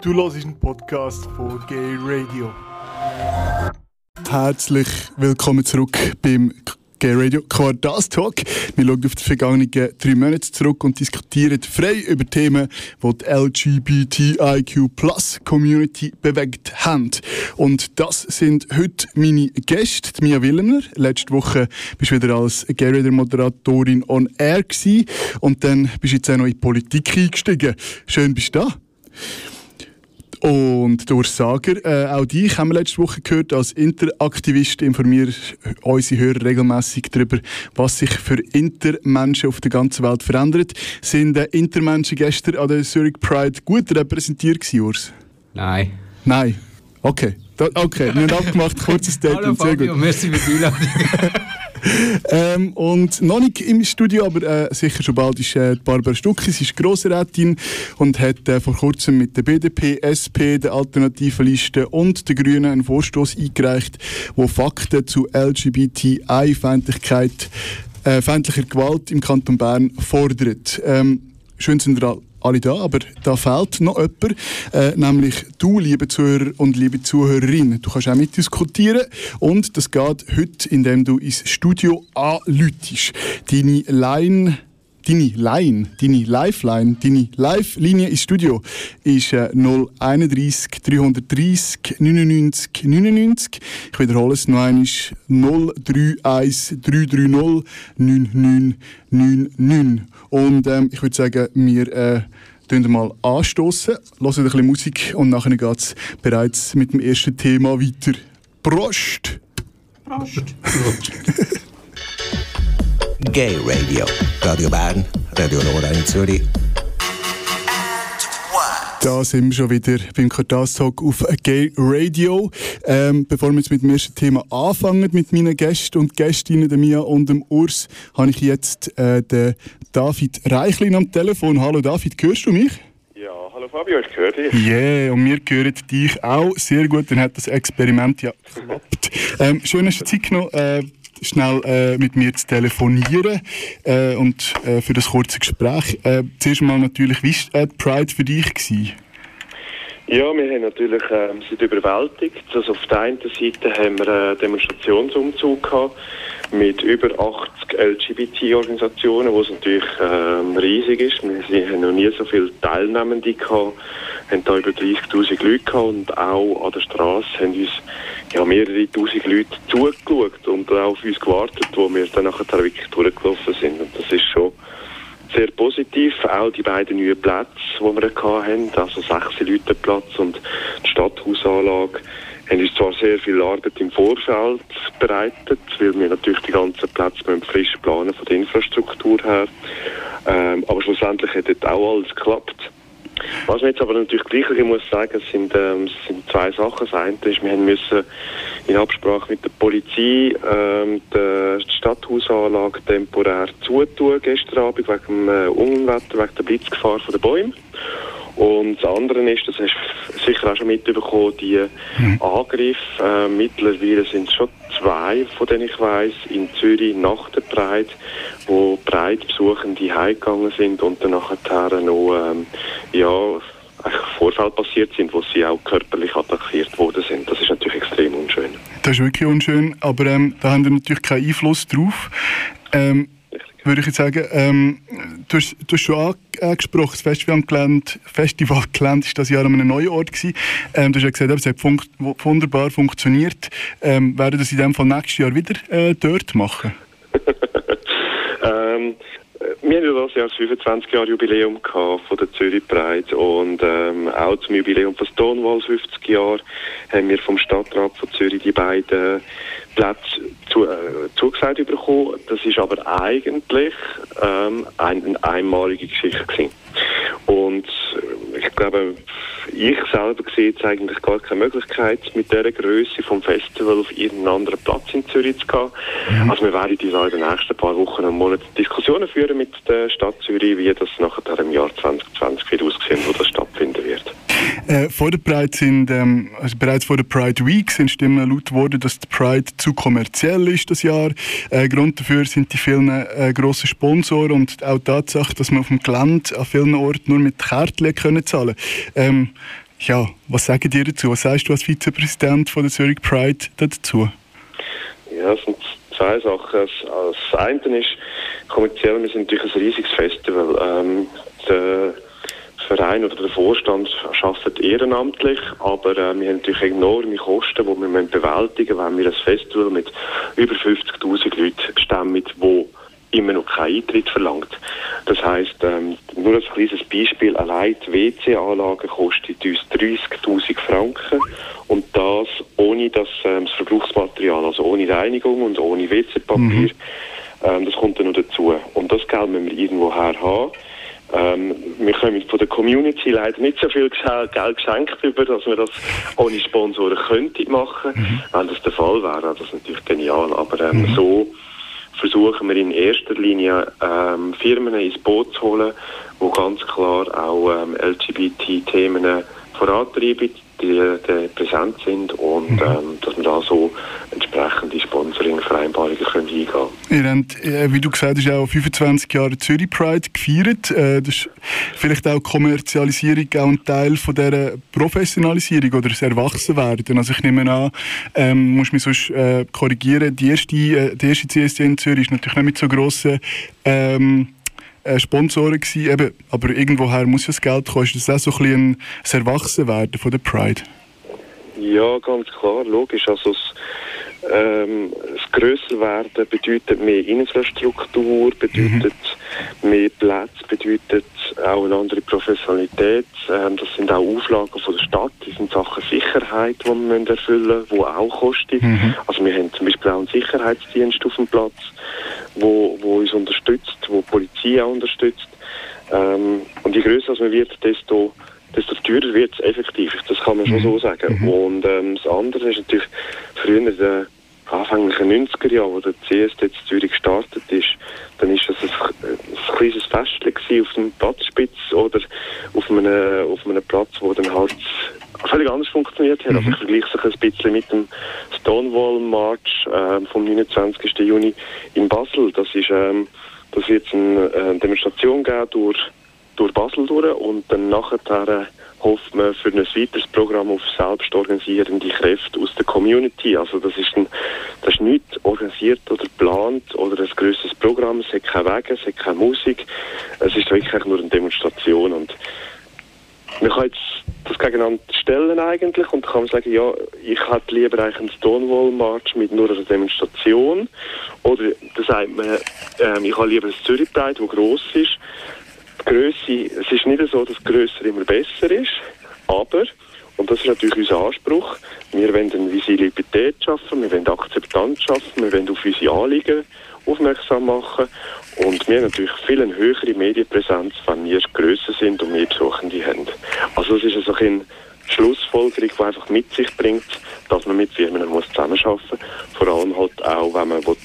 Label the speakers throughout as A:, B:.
A: Du hörst einen Podcast von Gay Radio.
B: Herzlich willkommen zurück beim Gay Radio Quartalstalk. Wir schauen auf die vergangenen drei Monate zurück und diskutieren frei über Themen, die die LGBTIQ Community bewegt haben. Und das sind heute meine Gäste, Mia Willemer. Letzte Woche bist du wieder als Gay Radio Moderatorin on Air gewesen. und dann bist du jetzt auch noch in die Politik eingestiegen. Schön bist du da. Und der Sager, äh, auch dich haben wir letzte Woche gehört, als Interaktivist informiert unsere Hörer regelmäßig darüber, was sich für Intermenschen auf der ganzen Welt verändert. Sind äh, Intermenschen gestern an der Zurich Pride gut repräsentiert gewesen, Urs?
C: Nein.
B: Nein? Okay. Da, okay, wir haben abgemacht, kurzes Statement.
C: Hallo Fabio, Sehr gut. merci für die Einladung.
B: ähm, und noch nicht im Studio, aber äh, sicher schon bald ist äh, Barbara Stucki. Sie ist Grossrätin und hat äh, vor kurzem mit der BDP, SP, der Alternativen Liste und den Grünen einen Vorstoß eingereicht, wo Fakten zu LGBTI-Feindlichkeit, äh, feindlicher Gewalt im Kanton Bern fordert. Ähm, schön ihr alle da, aber da fehlt noch jemand, äh, nämlich du, liebe Zuhörer und liebe Zuhörerinnen. Du kannst auch mitdiskutieren und das geht heute, indem du ins Studio anlütest. Deine Line deine Line, deine Lifeline, deine Live-Linie ins Studio ist äh, 031 330 99 99. Ich wiederhole es noch einmal. 031 330 9999. Und ähm, ich würde sagen, wir äh, mal anstoßen, hören ein bisschen Musik und nachher geht es bereits mit dem ersten Thema weiter. Prost!
C: Prost! Prost.
D: Gay Radio. Radio Bern, Radio Nora in Zürich.
B: Da sind wir schon wieder beim Quartalstag auf Gay Radio. Ähm, bevor wir jetzt mit dem ersten Thema anfangen, mit meinen Gästen und Gästinnen, der Mia und dem Urs, habe ich jetzt äh, den David Reichlin am Telefon. Hallo David, hörst du mich?
E: Ja, hallo Fabio, ich höre dich.
B: Yeah, und wir hören dich auch sehr gut. Dann hat das Experiment ja geklappt. Ähm, schön, dass du Zeit genommen äh, schnell äh, mit mir zu telefonieren äh, und äh, für das kurze Gespräch. Äh, zuerst mal natürlich, wie war äh, Pride für dich? Gewesen?
E: Ja, wir haben natürlich ähm, sind überwältigt. Also auf der einen Seite haben wir einen Demonstrationsumzug gehabt mit über 80 LGBT-Organisationen, wo es natürlich ähm, riesig ist. Wir haben noch nie so viele Teilnehmende gehabt, haben da über 30'000 Leute gehabt und auch an der Straße haben uns ja, mehrere tausend Leute zugeschaut und auch auf uns gewartet, wo wir dann nachher wirklich durchgelaufen sind. Und das ist schon sehr positiv. Auch die beiden neuen Plätze, die wir hatten, also sechs Leute Platz und die Stadthausanlage, haben uns zwar sehr viel Arbeit im Vorfeld bereitet, weil wir natürlich die ganzen Plätze frisch planen von der Infrastruktur her. Ähm, aber schlussendlich hat dort auch alles geklappt. Was man jetzt aber natürlich gleich ich muss sagen, sind, ähm, sind zwei Sachen. Das eine ist, wir müssen in Absprache mit der Polizei ähm, die Stadthausanlage temporär zutun gestern Abend wegen dem äh, Unwetter, wegen der Blitzgefahr von den Bäumen. Und das andere ist, das hast du sicher auch schon mitbekommen, die mhm. Angriffe. Äh, mittlerweile sind es schon zwei, von denen ich weiß, in Zürich nach der Pride, wo Breitbesuchende heimgegangen sind und dann nachher noch ähm, ja, Vorfälle passiert sind, wo sie auch körperlich attackiert worden sind. Das ist natürlich extrem unschön.
B: Das ist wirklich unschön, aber ähm, da haben wir natürlich keinen Einfluss drauf. Ähm, würde ich jetzt sagen. Ähm, du, hast, du hast schon angesprochen, das Festivalgelände, Festivalgelände ist das Jahr an einem neuen Ort gewesen. Ähm, du hast ja gesagt, es hat fun wunderbar funktioniert. Ähm, werden das in dem Fall nächstes Jahr wieder äh, dort machen?
E: ähm, wir haben ja das Jahr das 25 Jahre Jubiläum von der Zürich Pride und ähm, auch zum Jubiläum von Stonewall 50 Jahre haben wir vom Stadtrat von Zürich die beiden Plätze zu, äh, zugesagt bekommen. Das ist aber eigentlich ähm, eine, eine einmalige Geschichte gewesen. Und äh, ich glaube, ich selber sehe jetzt eigentlich gar keine Möglichkeit, mit dieser Größe vom Festival auf irgendeinen anderen Platz in Zürich zu gehen. Mhm. Also wir werden in den nächsten paar Wochen und Monaten Diskussionen führen mit der Stadt Zürich, wie das nachher im Jahr 2020 wird aussehen, wo das stattfinden wird.
B: Äh, vor der Pride sind, ähm, also bereits vor der Pride Week sind Stimmen laut geworden, dass die Pride zu kommerziell ist das Jahr. Äh, Grund dafür sind die vielen äh, grossen Sponsoren und auch die Tatsache, dass man auf dem Gelände an vielen Orten nur mit Kärtchen können zahlen ähm, ja, was sagen dir dazu? Was sagst du als Vizepräsident von der Zurich Pride dazu?
E: Ja, es sind zwei Sachen. Das eine ist, kommerziell, wir sind natürlich ein riesiges Festival. Ähm, der Verein oder der Vorstand arbeitet ehrenamtlich, aber äh, wir haben natürlich enorme Kosten, die wir bewältigen müssen, wenn wir ein Festival mit über 50'000 Leuten stemmen, wo immer noch keinen Eintritt verlangt. Das heißt, ähm, nur als kleines Beispiel, allein die WC-Anlage kostet uns 30.000 Franken und das ohne das, ähm, das Verbrauchsmaterial, also ohne Reinigung und ohne WC-Papier. Mhm. Ähm, das kommt dann noch dazu. Und das Geld müssen wir irgendwo her haben. Ähm, wir kommen von der Community leider nicht so viel Geld geschenkt über, dass wir das ohne Sponsoren könnten machen. Mhm. Wenn das der Fall wäre, das ist natürlich genial. Aber ähm, mhm. so versuchen wir in erster Linie ähm, Firmen ins Boot zu holen, die ganz klar auch ähm, LGBT-Themen vorantreiben die, die präsent sind und mhm. ähm, dass wir da so entsprechende Sponsoring-Vereinbarungen können eingehen können.
B: Ihr habt, äh, wie du gesagt hast, auch 25 Jahre Zürich Pride gefeiert. Äh, das ist vielleicht auch Kommerzialisierung auch ein Teil von dieser Professionalisierung oder das Erwachsenwerden. Also ich nehme an, ähm, muss mich sonst äh, korrigieren, die erste, äh, die erste CSD in Zürich ist natürlich nicht mit so grossen ähm, äh, Sponsoren gewesen, eben, aber irgendwoher muss ja das Geld kommen. Ist das auch so ein bisschen ein Erwachsenwerden von der Pride?
E: Ja, ganz klar, logisch. Also das, ähm, das Grösserwerden bedeutet mehr Infrastruktur, bedeutet mhm. mehr Platz, bedeutet auch eine andere Professionalität. Ähm, das sind auch Auflagen von der Stadt, das sind Sachen Sicherheit, die wir erfüllen müssen, die auch kosten. Mhm. Also wir haben zum Beispiel auch einen Sicherheitsdienst auf dem Platz, wo, wo uns unterstützt, wo die Polizei auch unterstützt. Ähm, und je größer man wird, desto desto teurer wird es effektiv. Das kann man schon mhm. so sagen. Mhm. Und ähm, das andere ist natürlich früher in den anfänglichen 90er Jahren, wo der CSD in Zürich gestartet ist, dann ist das ein, ein kleines Festchen auf dem Platzspitz oder auf einem, auf einem Platz, wo dann halt völlig anders funktioniert hat. Mhm. Also ich vergleiche es ein bisschen mit dem Stonewall March äh, vom 29. Juni in Basel. Das ist, ähm, das wird eine äh, Demonstration geben durch durch Basel durch und dann nachher hofft man für ein weiteres Programm auf selbstorganisierende Kräfte aus der Community. Also das ist, ein, das ist nicht organisiert oder geplant oder ein grösseres Programm. Es hat keine Wege, es hat keine Musik. Es ist wirklich nur eine Demonstration und man kann jetzt das gegeneinander stellen eigentlich und kann sagen, ja, ich hätte lieber eigentlich einen Stonewall-March mit nur einer Demonstration oder da sagt man, ähm, ich habe lieber ein Zürich-Pride, das gross ist Größe, es ist nicht so, dass grösser immer besser ist, aber, und das ist natürlich unser Anspruch, wir wollen eine Visibilität schaffen, wir wollen Akzeptanz schaffen, wir wollen auf unsere Anliegen aufmerksam machen und wir haben natürlich viel eine höhere Medienpräsenz, wenn wir grösser sind und mehr Besuchende haben. Also das ist also ein Schlussfolgerung, die einfach mit sich bringt, dass man mit Firmen muss zusammenarbeiten muss. Vor allem halt auch, wenn man das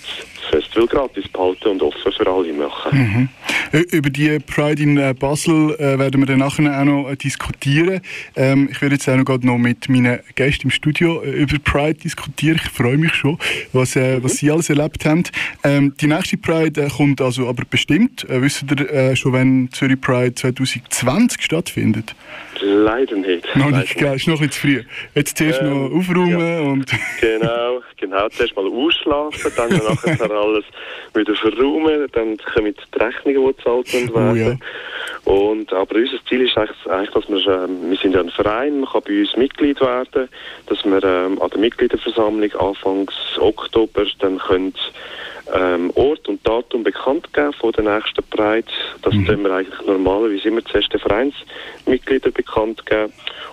E: Festival gratis behalten und offen für alle machen.
B: Mhm. Über die Pride in äh, Basel äh, werden wir dann nachher auch noch äh, diskutieren. Ähm, ich werde jetzt auch noch, noch mit meinen Gästen im Studio äh, über Pride diskutieren. Ich freue mich schon, was, äh, mhm. was sie alles erlebt haben. Ähm, die nächste Pride äh, kommt also aber bestimmt. wisst ihr schon, wenn Zürich Pride 2020 stattfindet?
E: Leider nicht.
B: Noch nicht, gell? Ist noch ein bisschen zu früh. Jetzt zuerst ähm, noch aufräumen ja. und...
E: genau, genau. Zuerst mal ausschlafen, dann nachher alles wieder verräumen, dann kommen die Rechnungen, die gezahlt werden. Oh, ja. Und, aber unser Ziel ist eigentlich, eigentlich dass wir, ähm, wir sind ja ein Verein, man kann bei uns Mitglied werden, dass wir ähm, an der Mitgliederversammlung Anfangs Oktober dann können ähm, Ort und Datum bekannt geben von der nächsten Pride. Das mhm. tun wir eigentlich normalerweise immer zuerst den Vereinsmitgliedern bekannt geben.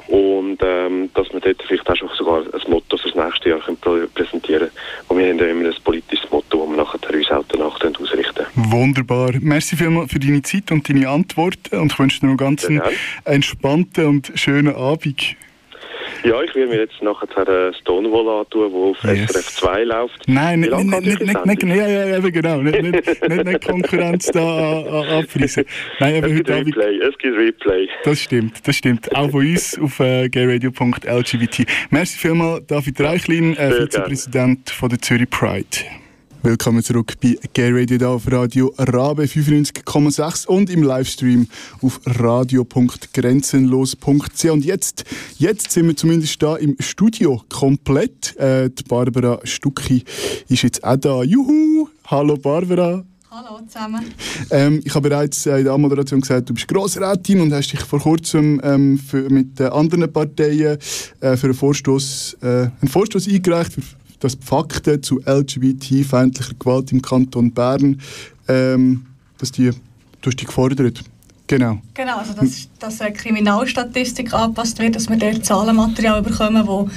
E: Und ähm, dass wir dort vielleicht auch schon sogar ein Motto für das nächste Jahr können präsentieren können. Und wir haben ja immer ein politisches Motto, das wir nachher uns auch danach ausrichten
B: Wunderbar. Merci vielmals für deine Zeit und deine Antworten. Und ich wünsche dir noch einen ganz entspannten und schönen Abend.
E: Ja, ich will mir jetzt nachher Stonewall antun, der auf yes. SRF 2 läuft.
B: Nein, nicht, nicht, nicht, nicht, ja, ja, eben genau. Nicht, nicht, nicht, Konkurrenz da abfriesen. Nein,
E: eben gibt heute Replay, es gibt Replay.
B: Das stimmt, das stimmt. Auch von uns auf äh, gayradio.lgbt. Merci vielmals, David Reichlin, äh, Vizepräsident von der Zürich Pride. Willkommen zurück bei Gay Radio da auf Radio Rabe 95,6 und im Livestream auf radio.grenzenlos.ch. Und jetzt, jetzt sind wir zumindest da im Studio komplett. Äh, die Barbara Stucki ist jetzt auch da. Juhu! Hallo Barbara!
F: Hallo zusammen.
B: Ähm, ich habe bereits in der Anmoderation gesagt, du bist Grossrätin und hast dich vor kurzem ähm, für, mit anderen Parteien äh, für einen Vorstoß, äh, einen Vorstoß eingereicht, für, dass Fakten zu LGBT-feindlicher Gewalt im Kanton Bern, ähm, dass die, du die gefordert. Genau.
F: Genau, also dass, dass eine Kriminalstatistik angepasst wird, dass wir dort Zahlenmaterial bekommen, wo,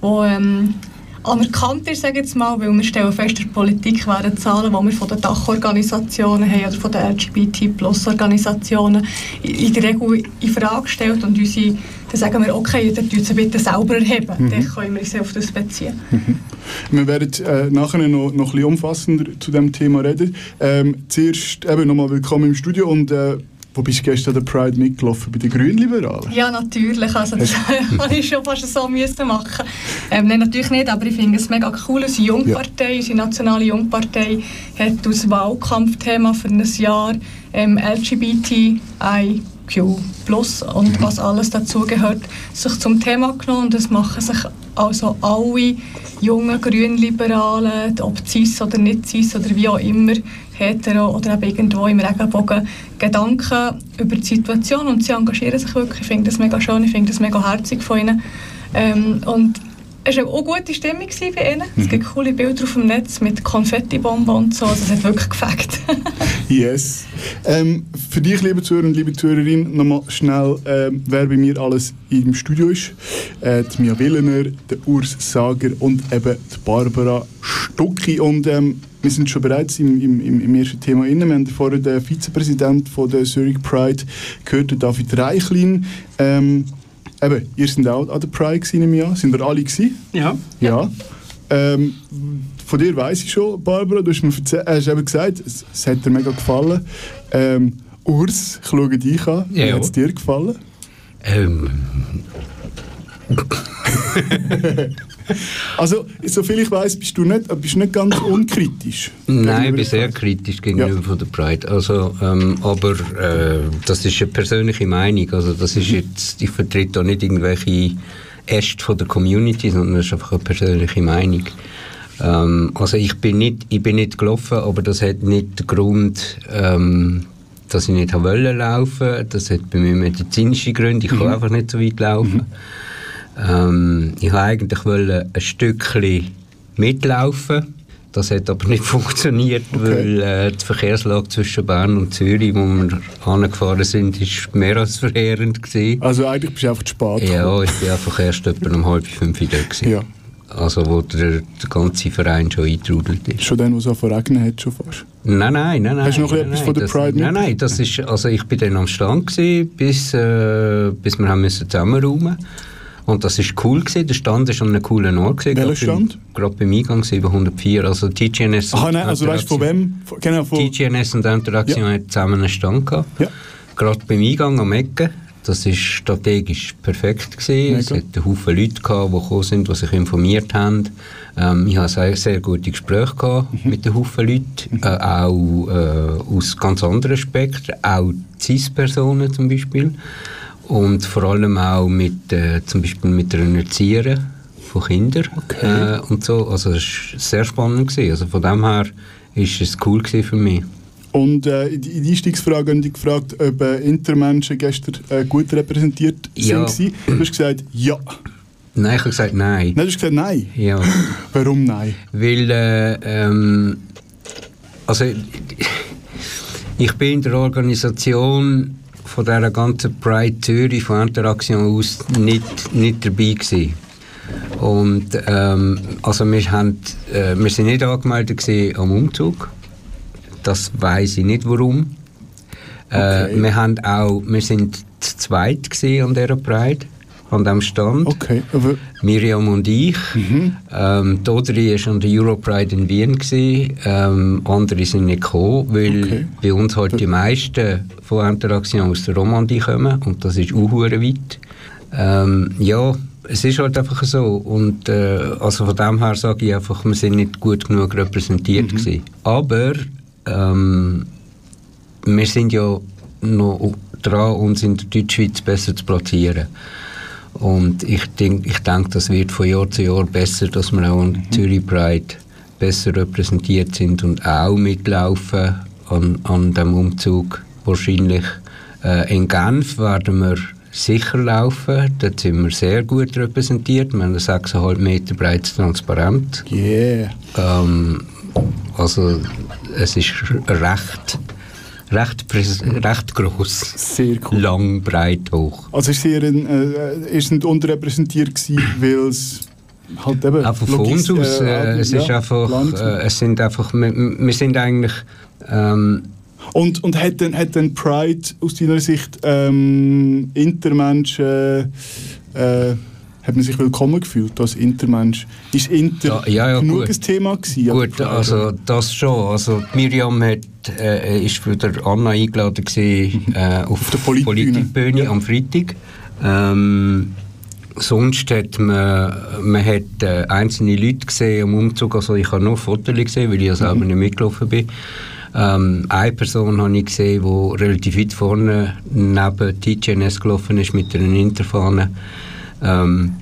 F: wo ähm, anerkannt ist, sage jetzt mal, weil wir stellen fest, in der Politik werden Zahlen, die wir von den Dachorganisationen haben oder von den LGBT-Plus-Organisationen in der Regel in Frage gestellt und unsere, dann sagen wir, okay, dann tun sie bitte selber erheben, mhm. dann können wir uns auf das beziehen.
B: Mhm. Wir werden äh, nachher noch, noch ein bisschen umfassender zu dem Thema reden. Ähm, zuerst eben nochmal willkommen im Studio und äh, wo bist du gestern der Pride mitgelaufen? Bei den Grünliberalen?
F: Ja, natürlich. Also das habe ich schon fast so müssen machen. Ähm, nein, natürlich nicht, aber ich finde es mega cool. Unsere Jungpartei, ja. unsere nationale Jungpartei, hat als Wahlkampfthema für ein Jahr ähm, LGBTIQ Plus und was alles dazugehört, sich zum Thema genommen. Und das machen sich also alle jungen Grünliberalen, ob cis oder nicht cis oder wie auch immer, hetero oder eben irgendwo im Regenbogen Gedanken über die Situation und sie engagieren sich wirklich. Ich finde das mega schön, ich finde das mega herzig von ihnen. Ähm, und es war auch eine gute Stimmung bei ihnen. Mhm. Es gibt coole Bilder auf dem Netz mit Konfettibomben und so. Also es hat wirklich gefällt.
B: yes. Ähm, für dich, liebe Zuhörer und liebe Zuhörerin, nochmal schnell, ähm, wer bei mir alles im Studio ist. Äh, die Mia Willener, der Urs Sager und eben die Barbara Stucki. Und ähm, wir sind schon bereits im, im, im ersten Thema inne. Wir haben vorhin den Vizepräsident von der Zurich Pride gehört, David Reichlin. Ähm, eben, ihr seid auch an der Pride im Jahr. Sind wir alle gewesen?
C: Ja.
B: Ja. Ähm, von dir weiß ich schon, Barbara, du hast mir äh, hast eben gesagt, es, es, hat dir mega gefallen. Ähm, Urs, ich schaue dich an. Wie hat es dir gefallen?
C: Ähm.
B: also, soviel ich weiß, bist du nicht, bist nicht ganz unkritisch.
C: Nein, ich bin sehr kritisch gegenüber ja. von der Pride. Also, ähm, aber äh, das ist eine persönliche Meinung. Also, das ist jetzt, ich vertrete da nicht irgendwelche Äste von der Community, sondern das ist einfach eine persönliche Meinung. Ähm, also ich bin, nicht, ich bin nicht gelaufen, aber das hat nicht den Grund, ähm, dass ich nicht wollte laufen. Das hat bei mir medizinische Gründe. Ich kann mhm. einfach nicht so weit laufen. Mhm. Ähm, ich wollte eigentlich ein Stückchen mitlaufen. Das hat aber nicht funktioniert, okay. weil äh, die Verkehrslage zwischen Bern und Zürich, wo wir angefahren sind, ist mehr als verheerend gewesen.
B: Also eigentlich bist du einfach zu spät
C: Ja, ich bin einfach erst etwa um halb fünf da gewesen. Ja. Also wo der, der ganze Verein schon eingetrudelt ist.
B: Schon dann, wo es auch verregnet hat, schon fast?
C: Nein, nein, nein.
B: Hast du noch
C: nein,
B: etwas von der
C: das,
B: Pride
C: Nein, nein, das ist, also ich bin dann am Stand gewesen, bis, äh, bis wir haben müssen zusammenräumen und das ist cool gewesen. Der Stand ist an einem coolen Ort gewesen.
B: Welcher Stand?
C: Gerade beim Eingang 704. Also TGNS.
B: Ach nein, also weißt du von wem?
C: Genau, von TGNS und Interaktion ja. zusammen einen Stand gehabt.
B: Ja.
C: Gerade beim Eingang am Ecken. Das war strategisch perfekt gewesen. Es hat Haufen Leute gehabt, die gekommen sind, die sich informiert haben. Ähm, ich hatte sehr, sehr gute Gespräche gehabt mhm. mit den Haufen Leuten, mhm. äh, auch äh, aus ganz anderen Spektren, auch CIS-Personen zum Beispiel und vor allem auch mit, äh, zum Beispiel mit der Erzieherin von Kindern okay. äh, und so. Also es war sehr spannend. Gewesen. Also von dem her war es cool für mich.
B: Und äh, in die Einstiegsfrage haben die gefragt, ob äh, Intermenschen gestern äh, gut repräsentiert ja. sind. Du hast gesagt, ja.
C: Nein, ich habe gesagt nein.
B: Nein, du hast gesagt nein?
C: Ja.
B: Warum nein?
C: Weil, äh, ähm, also ich bin in der Organisation von dieser ganzen Pride Zürich von Interaktion aus nicht, nicht dabei gewesen. Und ähm, also wir, haben, äh, wir sind nicht angemeldet am Umzug. Das weiß ich nicht warum. Äh, okay. Äh, wir, haben auch, wir sind zu zweit an dieser Pride an diesem Stand.
B: Okay,
C: Miriam und ich. Mhm. Ähm, Dodri war an der Europride in Wien. Gewesen. Ähm, andere sind nicht gekommen, weil okay. bei uns halt die meisten von Interaktion aus der Romandie kommen und das ist auch weit. Ähm, ja, es ist halt einfach so. Und äh, also von dem her sage ich einfach, wir sind nicht gut genug repräsentiert mhm. gewesen. Aber ähm, wir sind ja noch dran, uns in der Deutschschweiz besser zu platzieren. Und ich denke, ich denk, das wird von Jahr zu Jahr besser, dass wir auch an mhm. Zürich Pride besser repräsentiert sind und auch mitlaufen an, an dem Umzug. Wahrscheinlich äh, in Genf werden wir sicher laufen. Dort sind wir sehr gut repräsentiert. Wir haben ein 6,5 Meter breites Transparent.
B: Yeah.
C: Ähm, also es ist recht recht, recht gross.
B: Sehr cool.
C: Lang, breit, hoch.
B: Also ist es ein, äh, ist nicht unterrepräsentiert gewesen, weil es halt eben...
C: Einfach von uns aus. Äh, äh, es, ja, ist einfach, äh, es sind einfach... Wir, wir sind eigentlich... Ähm,
B: und, und hat, dann, hat dann Pride aus deiner Sicht ähm, Intermenschen... Äh, hat man sich willkommen gefühlt als Intermensch? Ist Inter
C: ja, ja, ja,
B: genug ein Thema gewesen?
C: Gut, also das schon. Also Miriam hat, äh, ist für der Anna eingeladen gewesen, äh, auf, auf der Politikbühne Politik ja. am Freitag. Ähm, sonst hat man, man hat, äh, einzelne Leute gesehen am Umzug, also ich habe nur Fotos gesehen, weil ich ja selber mhm. nicht mitgelaufen bin. Ähm, eine Person habe ich gesehen, die relativ weit vorne neben TGNS gelaufen ist mit einer Interfahne. Ähm,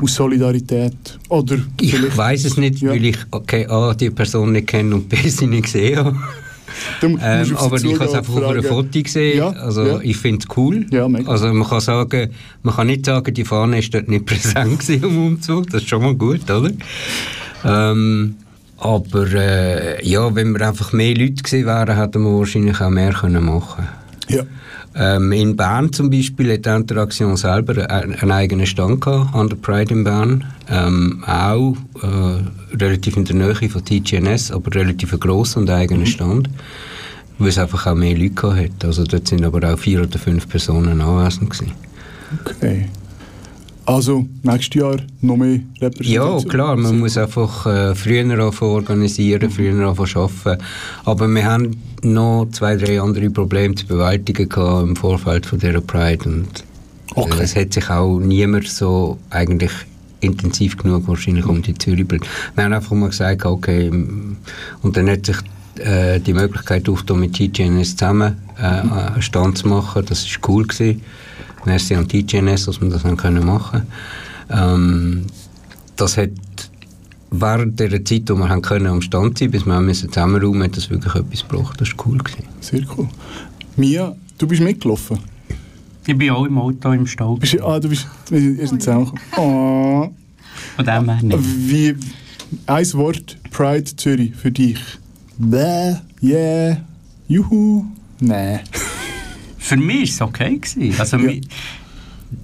B: aus Solidarität? Oder
C: ich weiß es nicht, ja. weil ich okay, A, die Person nicht kenne und B, sie nicht gesehen habe. ähm, aber ich habe es einfach auf einem Foto gesehen. Ja, also ja. ich finde es cool.
B: Ja,
C: also man kann sagen, man kann nicht sagen, die Fahne ist dort nicht präsent im Umzug. Das ist schon mal gut, oder? Ähm, aber äh, ja, wenn wir einfach mehr Leute gewesen wären, hätten wir wahrscheinlich auch mehr können machen.
B: Ja.
C: Ähm, in Bern zum Beispiel hat die Interaktion selber einen, eigenen Stand gehabt, an der Pride in Bern. Ähm, auch äh, relativ in der Nähe von TGNS, aber relativ ein grosser und eigener mhm. Stand. Weil es einfach auch mehr Leute hat. Also dort sind aber auch vier oder fünf Personen anwesend gewesen.
B: Okay. Also nächstes Jahr noch mehr Repräsentation?
C: Ja, klar, man muss einfach äh, früher organisieren, mhm. früher arbeiten. Aber wir haben noch zwei, drei andere Probleme zu bewältigen im Vorfeld von dieser Pride. Und äh, okay. es hat sich auch niemand so eigentlich intensiv genug wahrscheinlich um die Zürich Wir haben einfach mal gesagt, okay, und dann hat sich äh, die Möglichkeit aufgetan, mit TGNS zusammen äh, einen Stand zu machen. Das war cool. Gewesen. Merci an TGNS, dass wir das dann können machen ähm, Das hat während der Zeit, wo wir haben können, am Stand sein bis wir zusammenräumen hat das wirklich etwas gebracht. Das war cool. Gewesen.
B: Sehr cool. Mia, du bist mitgelaufen?
G: Ich bin auch im Auto im Stau.
B: Bist, ah, du bist erst oh, zusammengekommen. Oh.
G: Von dem her nicht.
B: Wie, ein Wort, Pride Zürich, für dich. Bäh, yeah, juhu, nee.
G: Für mich war es okay. Gewesen. Also, ja.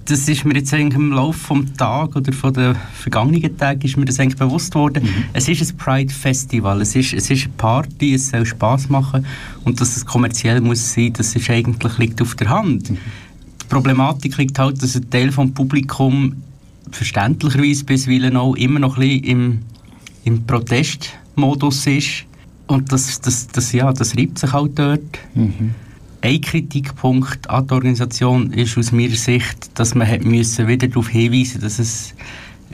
G: das ist mir jetzt im Laufe des Tages oder von den vergangenen Tagen ist mir das eigentlich bewusst worden. Mhm. Es ist ein Pride Festival, es ist, es ist eine Party, es soll Spaß machen und dass es kommerziell muss sein, das ist eigentlich liegt auf der Hand. Mhm. Die Problematik liegt halt, dass ein Teil des Publikums verständlicherweise bisweilen auch immer noch ein bisschen im, im Protestmodus ist und das, das, das, ja, das reibt sich halt dort. Mhm. Ein Kritikpunkt an der Organisation ist aus meiner Sicht, dass man hat müssen wieder darauf hinweisen dass es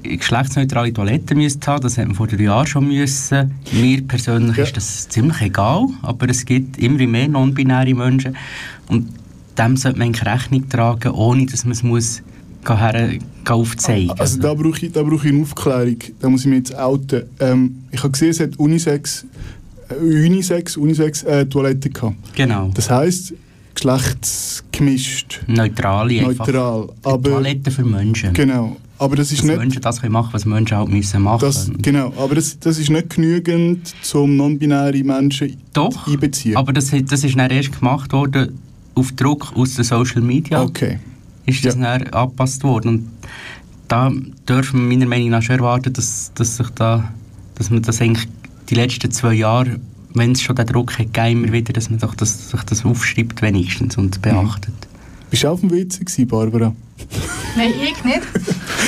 G: geschlechtsneutrale Toiletten müsste haben. Das hat man vor drei Jahren schon müssen. Mir persönlich ja. ist das ziemlich egal, aber es gibt immer mehr non-binäre Menschen und dem sollte man Rechnung tragen, ohne dass man es muss her, aufzeigen
B: Also da brauche ich, da brauche ich eine Aufklärung, da muss ich mich jetzt outen. Ähm, ich habe gesehen, es hat Unisex, Unisex, Unisex äh, Toiletten gehabt.
G: Genau.
B: Das heisst, geschlechtsgemischt.
G: Neutral,
B: Neutral.
G: Aber, Toiletten für Menschen.
B: Genau. Aber das ist
G: dass
B: nicht...
G: Menschen das können machen, was Menschen halt müssen machen
B: das, Genau, aber das, das ist nicht genügend, um non-binäre Menschen
G: Doch,
B: einbeziehen.
G: aber das, das ist dann erst gemacht worden auf Druck aus den Social Media.
B: Okay.
G: Ist das ja. dann angepasst worden. Und da dürfen wir meiner Meinung nach schon erwarten, dass, dass, sich da, dass man das eigentlich die letzten zwei Jahre wenn es schon den Druck hat, immer wieder, dass man doch das, sich das aufschreibt wenigstens und beachtet.
B: Bist du auf dem WC gewesen, Barbara?
F: Nein, ich nicht.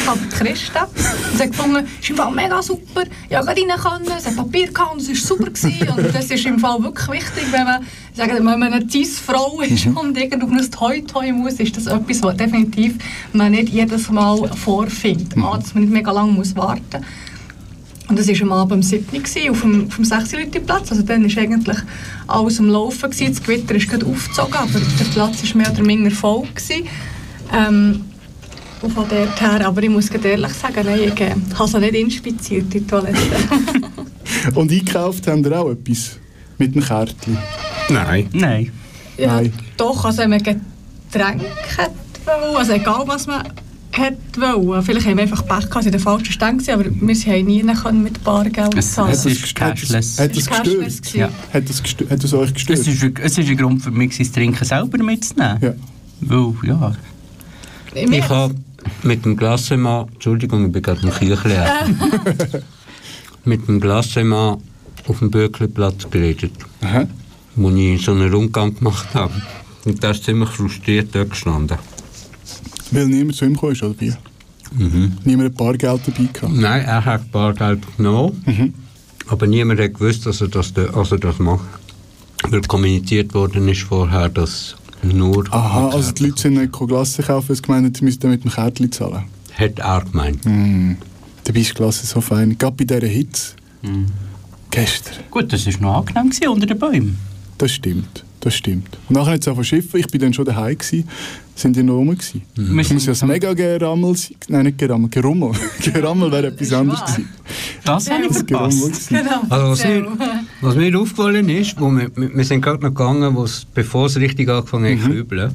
F: Aber Christa. Sie hat gefunden, es ist im Fall mega super. Ich konnte rein, können, es hat Papier gehabt und es war super. Gewesen. Und das ist im Fall wirklich wichtig, wenn man, sagen, wenn man eine Cis-Frau ist und irgend auf ein Toi-Toi muss, ist das etwas, was definitiv man nicht jedes Mal vorfindet. A, dass man nicht mega lange muss warten muss. Und das war am Abend um 7 Uhr auf dem, auf dem 6 Platz. Also dann war eigentlich alles am Laufen. Gewesen. Das Gewitter ist gerade aufgezogen, aber der Platz war mehr oder minder voll. Gewesen. Ähm, und von dort her, aber ich muss ehrlich sagen, nein, ich äh, habe sie nicht inspiziert, die Toilette.
B: Und eingekauft haben wir auch etwas mit dem Kärtchen?
C: Nein.
G: Nein.
F: ja,
B: Nein.
F: doch, also wenn man Getränke hat, also egal was man hat wollen. Vielleicht haben wir einfach Pech gehabt, in der falschen Stand gewesen, aber wir haben nie können mit Bargeld
G: Es,
F: zahlen.
G: es ist cashless.
B: Hat das
F: Es war cashless
B: gestört?
F: gewesen.
G: Ja.
B: Hat das, gestört, hat das euch gestört?
G: Es ist, ein- es ist ein Grund für mich, das Trinken selber mitzunehmen.
B: ja.
G: Weil, ja,
C: Ich habe mit dem Glassemann, Entschuldigung, ich bin gerade im Kirchle, mit dem Glassemann auf dem Bürgerplatz geredet,
B: Aha.
C: wo ich so einen Rundgang gemacht habe. Und der ist ziemlich frustriert dort gestanden.
B: Weil niemand zu ihm kam, oder wie? Niemand hat Bargeld dabei gehabt.
C: Nein, er hat Bargeld genommen, aber niemand hat gewusst, dass er das, also das macht. Weil kommuniziert worden ist vorher, dass nur...
B: Aha, also die Leute sind nicht Glasse kaufen, weil sie gemeint haben, sie müssten mit dem Kärtchen zahlen.
C: Hat er gemeint.
B: Dabei ist Glasse so fein. Gerade bei dieser Hitze. Gestern.
G: gut, das war noch angenehm gewesen, unter den Bäumen.
B: Das stimmt. Das stimmt. Und nachher hat es auch verschiffen. Ich bin dann schon daheim gewesen. Sind die noch rum gewesen.
G: Wir
B: Ich muss
G: sind-
B: ja das mega Gerammel sein. Nein, nicht Gerammel. Gerummel. Gerammel wäre etwas anderes gewesen.
G: Das habe ich verpasst.
F: Genau.
C: Also was, mir, was mir aufgefallen ist, wo wir, wir sind gerade noch gegangen, wo's, bevor es richtig angefangen hat zu kübeln.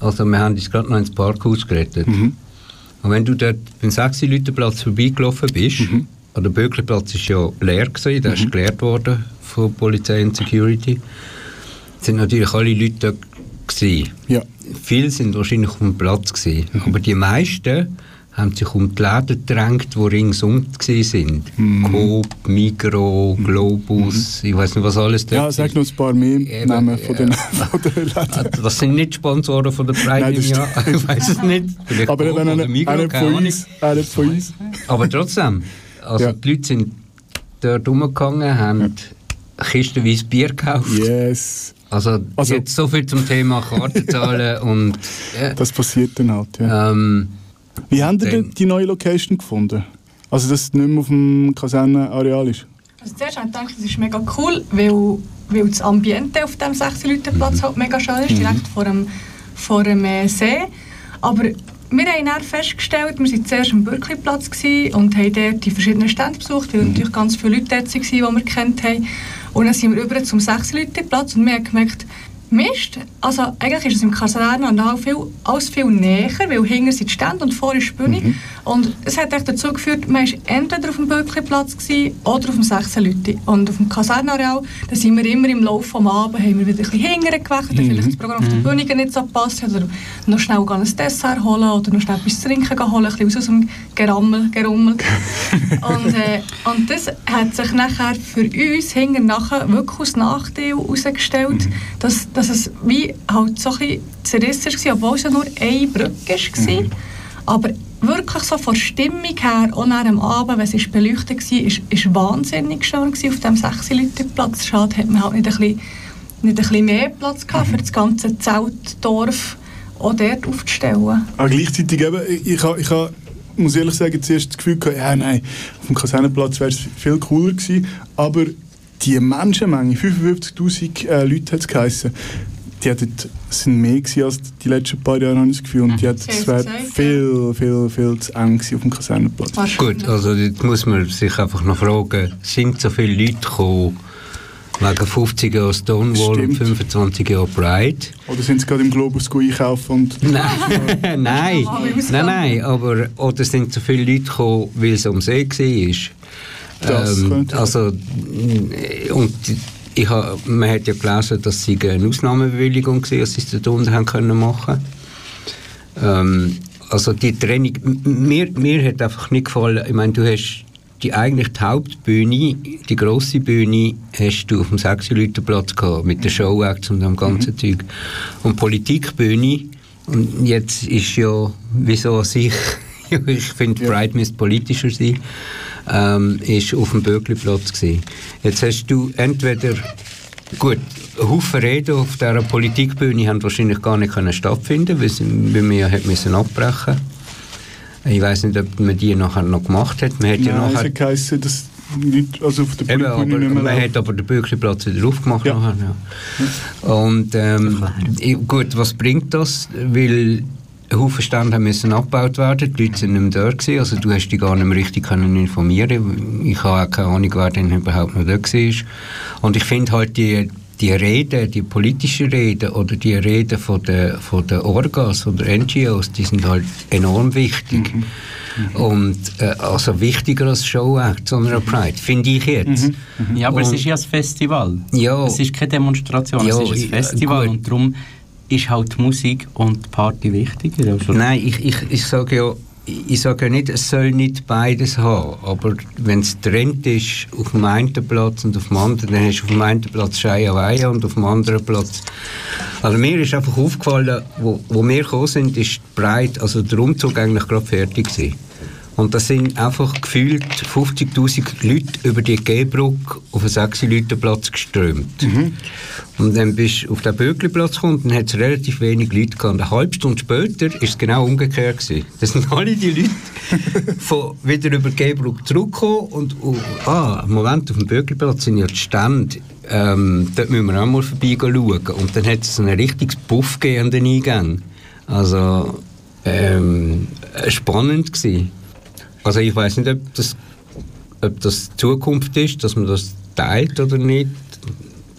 C: Also wir haben uns gerade noch ins Parkhaus gerettet. Und wenn du dort beim 6 Platz vorbeigelaufen bist, und der Böcklerplatz ist ja leer gewesen, der ist geleert worden von Polizei und Security, sind natürlich alle Leute dort gewesen.
B: Ja.
C: Viele sind wahrscheinlich auf dem Platz gewesen, aber die meisten haben sich um die Läden gedrängt, die ringsum waren. Coop, Migro, Globus, ich weiß nicht, was alles dort
B: Ja, sag noch ein paar mehr
C: Eben,
B: Namen von den,
C: ja.
B: von den Läden.
C: Ah, Das sind nicht Sponsoren von der Pride
B: Nein, das
C: im Jahr. Ich weiß es nicht. Vielleicht
B: Aber
C: Coop Migros,
B: einer
C: keine
B: von uns. Einer von uns.
C: Aber trotzdem, also
B: Ja.
C: die Leute sind dort rumgegangen, haben kistenweise Bier gekauft.
B: Yes.
C: Also,
B: Also-
C: jetzt so viel zum Thema Kartenzahlen und ja,
B: Das passiert dann halt, ja.
C: ähm,
B: Wie ihr
C: dann-
B: denn die neue Location gefunden? Also, dass es nicht mehr auf dem Kasernenareal ist?
F: Also zuerst habe ich gedacht, das ist mega cool, weil, weil das Ambiente auf dem 6-Leute-Platz halt mega schön ist, direkt vor dem, vor dem äh, See. Aber wir haben dann festgestellt, wir waren zuerst am Bürkliplatz und haben dort die verschiedenen Stände besucht, weil natürlich ganz viele Leute dort waren, die wir kennt haben. Und dann sind wir über zum 6-Leute-Platz und wir haben gemerkt, Mist, also eigentlich ist es im Kaserne viel, alles viel näher, weil hinten sind die Stände und vorne ist die Bühne. Und es hat echt dazu geführt, man war entweder auf dem Böckli-Platz oder auf dem 16 Leute. Und auf dem Kasernenareal, da sind wir immer im Laufe des Abends, haben wir wieder ein bisschen hinterher gewechselt, weil vielleicht das Programm auf der Bühne nicht so gepasst hat, oder noch schnell ein Dessert holen oder noch schnell etwas zu trinken holen, ein bisschen aus dem Gerammel, Gerummel. und, äh, und das hat sich nachher für uns hinterher nachher wirklich als Nachteil herausgestellt, dass, dass es wie halt so ein zerrissen war, obwohl es ja nur eine Brücke war. Aber wirklich so von der Stimmung her, auch nach dem Abend, wenn es beleuchtet war, ist, ist wahnsinnig schön gewesen auf dem 6-Leute-Platz. Schade, hat man halt nicht ein bisschen, nicht ein bisschen mehr Platz gehabt, für das ganze Zeltdorf auch dort aufzustellen.
B: Aber gleichzeitig eben, ich, ich, ich muss ehrlich sagen, zuerst das Gefühl gehabt, ja nein, auf dem Kasernenplatz wäre es viel cooler gewesen, aber die Menschenmenge, 55'000 äh, Leute hat es geheissen, die hatten, sind mehr gewesen als die letzten paar Jahre, habe ich das Gefühl, und die hatten, es wäre
F: haben es gesagt,
B: viel, viel, viel zu eng gewesen auf dem Kasernenplatz.
C: Gut, also jetzt muss man sich einfach noch fragen, sind so viele Leute gekommen wegen 50 Jahren Stonewall und
B: Stimmt.
C: 25 Jahren Pride?
B: Oder sind sie gerade im Globus go einkaufen und...
C: Nein, nein, nein, nein, aber oder sind so viele Leute gekommen, weil es am See war?
B: Das könnte-
C: also, mm, und ich ha, man hat ja gelesen, dass sie eine Ausnahmebewilligung war, dass sie es dort unten haben können machen. Ähm, Also die Trennung, mir, mir hat einfach nicht gefallen, ich meine, du hast die eigentlich die Hauptbühne, die grosse Bühne, hast du auf dem 6 Platz gehabt, mit den Showacts und dem ganzen Zeug. Und die Politikbühne Und jetzt ist ja, wieso sich, ich finde, Pride müsste politischer sein, ähm, ist auf dem Bürgerplatz gewesen. Jetzt hast du entweder, gut, Haufen Reden auf dieser Politikbühne haben wahrscheinlich gar nicht können stattfinden, weil, wir ja hat müssen abbrechen. Ich weiß nicht, ob man die nachher noch gemacht hat. Man hat
B: Nein,
C: ja nachher,
B: es hat geheißen, dass nicht, also auf der
C: Eben, aber,
B: Bühne nicht mehr
C: man
B: läuft.
C: hat aber den Bürgerplatz wieder aufgemacht.
B: Ja.
C: Nachher, ja. Und ähm, gut, was bringt das? Weil Haufen Stände müssen abgebaut werden, die Leute sind nicht mehr dort gewesen, also du hast dich gar nicht mehr richtig können informieren Ich habe auch keine Ahnung, wer denn überhaupt noch dort war. Und ich finde halt die, die Reden, die politischen Reden oder die Reden von den, von den Orgas, von den NGOs, die sind halt enorm wichtig. Und äh, also wichtiger als Showact, sondern Pride, finde ich jetzt.
G: Ja, aber es
C: Und-
G: ist ja ein Festival.
C: Ja.
G: Es ist keine Demonstration,
C: Ja,
G: es ist ein
C: ja,
G: Festival
C: gut.
G: und darum ist halt Musik und Party wichtiger. Also,
C: Nein, ich, ich, ich sage ja, ich sage ja nicht, es soll nicht beides haben, aber wenn es Trend ist auf dem einen Platz und auf dem anderen, dann hast du auf dem einen Platz Scheierweihe und auf dem anderen Platz... Also mir ist einfach aufgefallen, wo, wo wir gekommen sind, ist breit, also der Umzug eigentlich gerade fertig gewesen. Und da sind einfach gefühlt 50'000 Leute über die Gehbrücke auf den 6 Platz geströmt. Und dann bist du auf den Bögliplatz gekommen und dann hat es relativ wenig Leute gehabt. Eine halbe Stunde später ist es genau umgekehrt gewesen. Das sind alle die Leute von, wieder über die Gehbrücke zurückgekommen und oh, ah, Moment, auf dem Bögliplatz sind ja die Stände. Ähm, dort müssen wir auch mal vorbei schauen. Und dann hat es ein richtiges Puff gegeben an den Eingängen. Also, ähm, äh, spannend gewesen. Also ich weiß nicht, ob das, ob das die Zukunft ist, dass man das teilt oder nicht.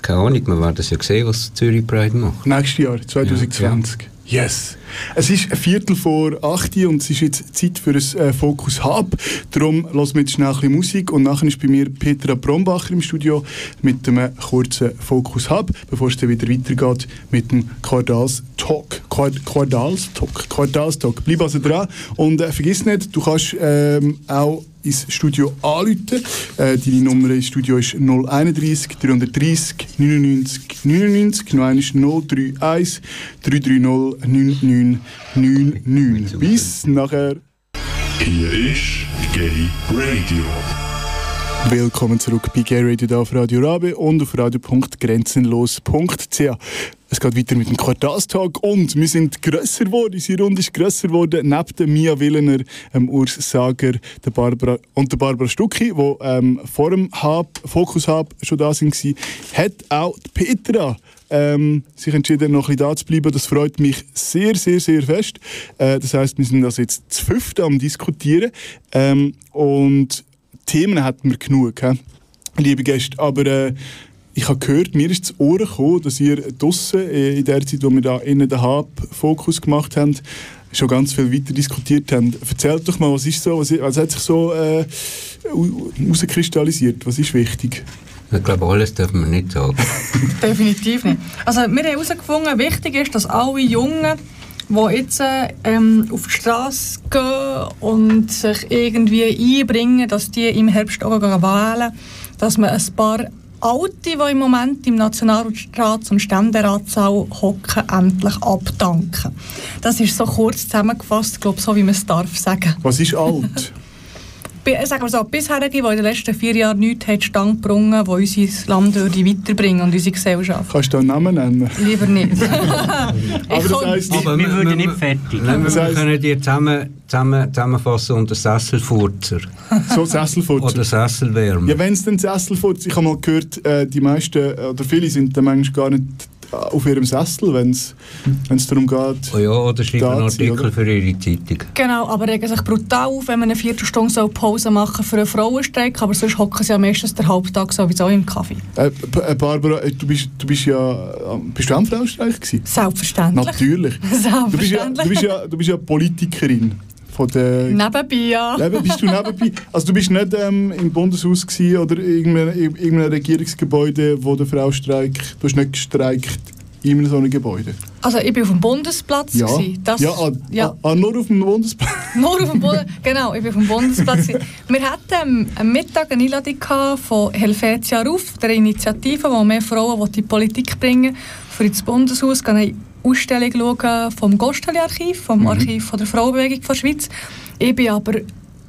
C: Keine Ahnung, man wird das ja sehen, was Zürich Pride macht.
B: Nächstes Jahr, 2020. Yes. Es ist ein Viertel vor acht und es ist jetzt Zeit für ein äh, Fokus Hub. Darum lassen wir jetzt schnell ein bisschen Musik und nachher ist bei mir Petra Brombacher im Studio mit einem kurzen Fokus Hub, bevor es dann wieder weitergeht mit dem Quartals Talk. Quart Quartals Talk. Quartals Talk. Bleib also dran und äh, vergiss nicht, du kannst ähm, auch ins Studio anrufen. Äh, deine Nummer ins Studio ist 031 330 99 99. Noch einmal 031 330 9999. Bis nachher.
A: Hier ist Gay Radio.
B: Willkommen zurück bei Gay Radio auf Radio Rabe und auf radio.grenzenlos.ch. Es geht weiter mit dem Quartalstag und wir sind grösser geworden. Unsere Runde ist grösser geworden. Neben der Mia Willener, ähm, Urs Sager der Barbara, und der Barbara Stucki, die ähm, vor dem Hub, Fokus Hub schon da sind, hat auch die Petra ähm, sich entschieden, noch ein bisschen da zu bleiben. Das freut mich sehr, sehr, sehr fest. Äh, das heißt, wir sind also jetzt zu fünfte am Diskutieren. Ähm, und Themen hätten wir genug, he? liebe Gäste. Aber äh, ich habe gehört, mir ist zu Ohren gekommen, dass ihr draussen, äh, in der Zeit, wo wir da innen den Hub-Fokus gemacht haben, schon ganz viel weiter diskutiert haben. Erzählt doch mal, was ist so, was, was hat sich so äh, au- herauskristallisiert? Was ist wichtig?
C: Ich glaube, alles dürfen wir nicht sagen.
F: Definitiv nicht. Also wir haben herausgefunden, wichtig ist, dass alle Jungen, die jetzt ähm, auf die Straße gehen und sich irgendwie einbringen, dass die im Herbst auch wählen, dass man ein paar Alte, die im Moment im Nationalrat und Ständeratssaal hocken, endlich abdanken. Das ist so kurz zusammengefasst, glaube so wie man es darf sagen.
B: Was ist alt?
F: Sagen wir so, bisherige, die in den letzten vier Jahren nichts haben Stand gebrungen, die unser Land würde weiterbringen und unsere Gesellschaft.
B: Kannst du einen Namen nennen?
F: Lieber nicht.
B: Aber das heisst,
C: Aber
G: wir
C: wir-
G: würden nicht fertig.
C: Nein, wir können die zusammen, zusammen, zusammenfassen unter Sesselfurzer
B: so Sesselfurzer.
C: oder Sesselwärmer.
B: Ja, wenn es den Sessel vor, ich habe mal gehört, äh, die meisten äh, oder viele sind dann manchmal gar nicht auf ihrem Sessel, wenn es darum geht.
C: Oh ja, oder schreiben einen Artikel
B: oder?
C: für ihre Zeitung.
F: Genau, aber regen sich brutal auf, wenn man eine Viertelstunde so Pause machen für einen Frauenstreik, aber sonst hocken sie ja meistens den Halbtag sowieso im Kaffee.
B: Äh, äh, Barbara, äh, du bist, du bist ja, bist du auch im Frauenstreich gewesen?
F: Selbstverständlich.
B: Natürlich. Du bist, ja, du, bist ja, du bist ja Politikerin. Von der
F: Nebenbei, ja.
B: Eben, bist du nebenbei? Also du bist nicht ähm, im Bundeshaus gewesen oder irgendeinem, irgendeinem Regierungsgebäude, wo der Frau streikt. Du hast nicht gestreikt in einem so einem Gebäude.
F: Also ich war auf dem Bundesplatz.
B: Ja.
F: Das,
B: ja, ah,
F: ja.
B: Ah, nur auf dem Bundesplatz.
F: Nur auf dem Boden, genau, ich bin auf dem Bundesplatz. Wir hatten ähm, am Mittag eine Einladung von Helvetia Ruf, der Initiative, die mehr Frauen will in die Politik bringen für ins Bundeshaus. Ausstellung schauen vom Gosteli-Archiv, vom mhm. Archiv von der Frauenbewegung der Schweiz. Ich bin aber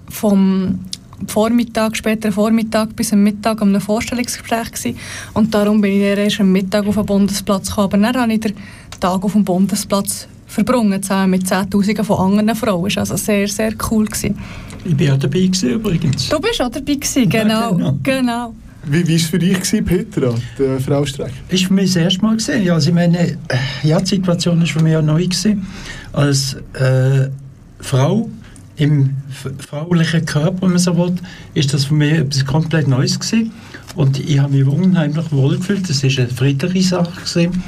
F: vom Vormittag, später Vormittag bis am Mittag einem Vorstellungsgespräch gewesen. und darum bin ich erst am Mittag auf den Bundesplatz gekommen. Aber dann habe ich den Tag auf dem Bundesplatz verbrungen, zusammen mit Zehntausenden von anderen Frauen. Das war also sehr, sehr cool. Gewesen.
H: Ich war auch dabei gewesen, übrigens.
F: Du bist auch dabei gewesen, genau. Ja, genau. genau.
B: Wie war es für dich, gewesen, Petra, der Frau Streck?
H: Das war für mich das erste Mal. Gewesen. Ja, also ich meine, äh, ja, die Situation war für mich auch neu. Gewesen. Als äh, Frau im fraulichen Körper, wenn man so will, ist das für mich etwas komplett Neues gewesen. Und ich habe mich unheimlich wohl gefühlt. Das war eine friedliche Sache. Gewesen.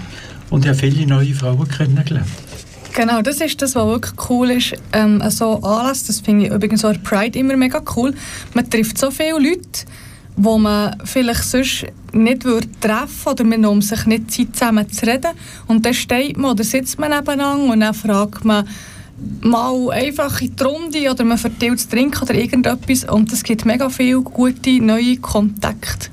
H: Und ich habe viele neue Frauen kennengelernt.
F: Genau, das ist das, was wirklich cool ist. Ähm, so Anlass, das finde ich übrigens auch Pride immer mega cool. Man trifft so viele Leute, wo man vielleicht sonst nicht würde treffen oder man um sich nicht Zeit zusammen zu reden. Und dann steht man oder sitzt man nebeneinander und dann fragt man mal einfach in die Runde oder man verteilt zu trinken oder irgendetwas und es gibt mega viele gute neue Kontakte.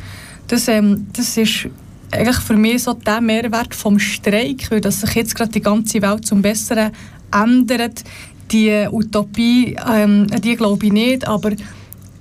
F: Das, ähm, das ist eigentlich für mich so der Mehrwert vom Streik, weil dass sich jetzt gerade die ganze Welt zum Besseren ändert. Die Utopie, ähm, die glaube ich nicht, aber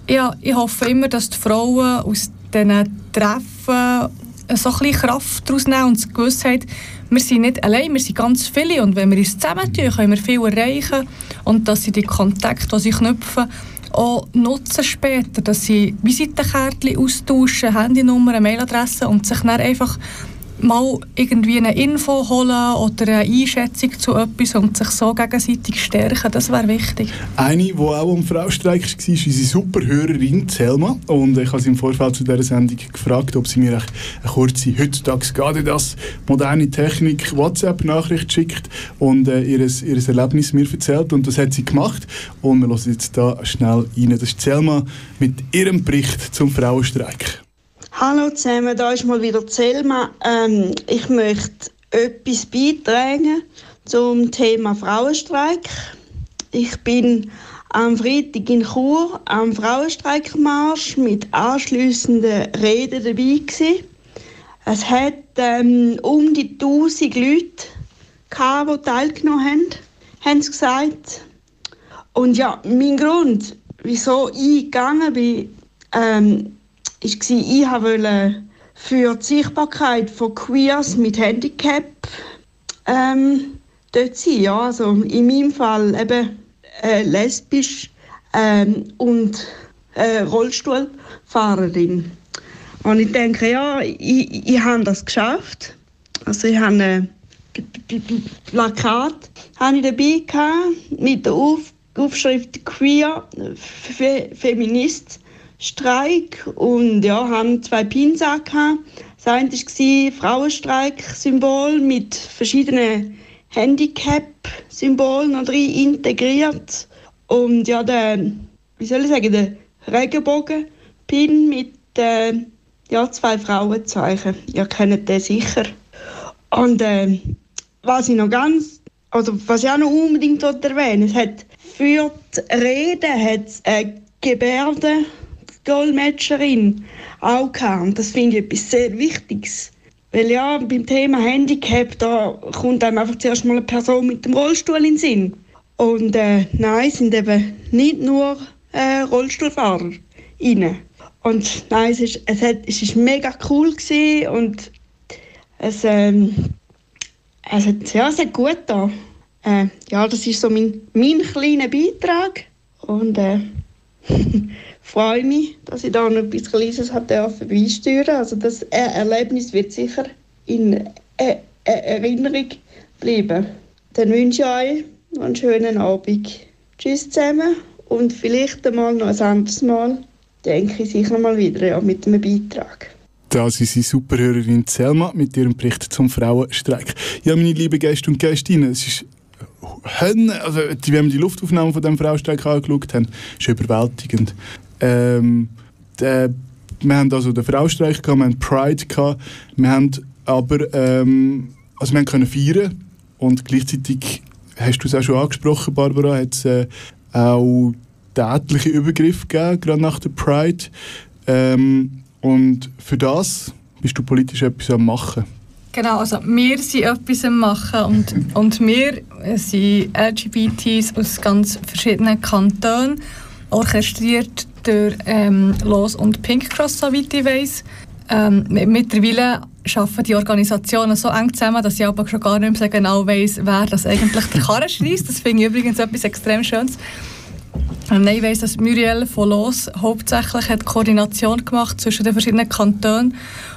F: ja, ich hoffe immer, dass die Frauen aus diesen Treffen so ein bisschen Kraft daraus nehmen und die Gewissheit, wir sind nicht allein, wir sind ganz viele. Und wenn wir uns zusammentun, können wir viel erreichen. Und dass sie die Kontakte, die sie knüpfen, auch nutzen später, dass sie Visitenkärtchen austauschen, Handynummer, Mailadresse und sich dann einfach mal irgendwie eine Info holen oder eine Einschätzung zu etwas und sich so gegenseitig stärken, das wäre wichtig.
B: Eine, die auch am Frauenstreik war, ist unsere Superhörerin Selma und ich habe sie im Vorfeld zu dieser Sendung gefragt, ob sie mir eine kurze, heutzutage geht das, moderne Technik, WhatsApp-Nachricht schickt und äh, ihr, ihr Erlebnis mir erzählt und das hat sie gemacht und wir hören jetzt da schnell rein. Das ist Selma mit ihrem Bericht zum Frauenstreik.
I: Hallo zusammen, da ist mal wieder Selma. Ähm, ich möchte etwas beitragen zum Thema Frauenstreik. Ich bin am Freitag in Chur am Frauenstreikmarsch mit anschliessenden Reden dabei gewesen. Es hat ähm, um die 1000 Leute gehabt, die teilgenommen haben, haben sie gesagt. Und ja, mein Grund, wieso ich gegangen bin, ähm, war, ich wollte für die Sichtbarkeit von Queers mit Handicap ähm, dort sein. Ja, also in meinem Fall eben äh, lesbisch ähm, und äh, Rollstuhlfahrerin. Und ich denke, ja, ich, ich habe das geschafft. Also ich habe ein Plakat habe ich dabei gehabt, mit der Auf Aufschrift Queer, Feminist Streik und ja, haben zwei Pins. Das eine war Frauenstreik-Symbol mit verschiedenen Handicap-Symbolen integriert. Und ja, der, wie soll ich sagen, der Regenbogen-Pin mit äh, ja, zwei Frauenzeichen. Ihr kennt den sicher. Und äh, was ich noch ganz, also was ich auch noch unbedingt erwähnen es hat für die Rede hat äh, Gebärden Dolmetscherin auch gehabt. Das finde ich etwas sehr Wichtiges. Weil ja, beim Thema Handicap, da kommt einem einfach zuerst mal eine Person mit dem Rollstuhl in den Sinn. Und äh, nein, sind eben nicht nur äh, Rollstuhlfahrer rein. Und nein, es ist, es hat, es ist mega cool gewesen und es, ähm, es, hat, ja, es hat gut da. Äh, ja, das ist so mein, mein kleiner Beitrag. Und äh, freue mich, dass ich da noch etwas Kleines beisteuern Also das Erlebnis wird sicher in e-, e-, Erinnerung bleiben. Dann wünsche ich euch einen schönen Abend. Tschüss zusammen und vielleicht einmal noch ein anderes Mal denke ich sicher mal wieder ja, mit einem Beitrag.
B: Das ist die Superhörerin Selma mit ihrem Bericht zum Frauenstreik. Ja, meine lieben Gäste und Gästinnen, es ist also, wenn wir die Luftaufnahme von dem Frauenstreik angeschaut haben, ist überwältigend. Ähm, der, wir haben also den Frauenstreik gehabt, wir haben Pride gehabt, wir haben aber ähm, also wir können feiern und gleichzeitig hast du es auch schon angesprochen, Barbara, hat es äh, auch tätliche Übergriffe gegeben, gerade nach der Pride. Ähm, und für das bist du politisch etwas am machen.
F: Genau, also wir sind etwas am machen und, und wir sind LGBTs aus ganz verschiedenen Kantonen, orchestriert durch ähm, Los und Pink Cross, soweit ich weiss. Ähm, mittlerweile arbeiten die Organisationen so eng zusammen, dass ich aber schon gar nicht mehr genau weiss, wer das eigentlich der Karren schreist. Das finde ich übrigens etwas extrem Schönes. Ähm, ich weiss, dass Muriel von Los hauptsächlich hat Koordination gemacht zwischen den verschiedenen Kantonen.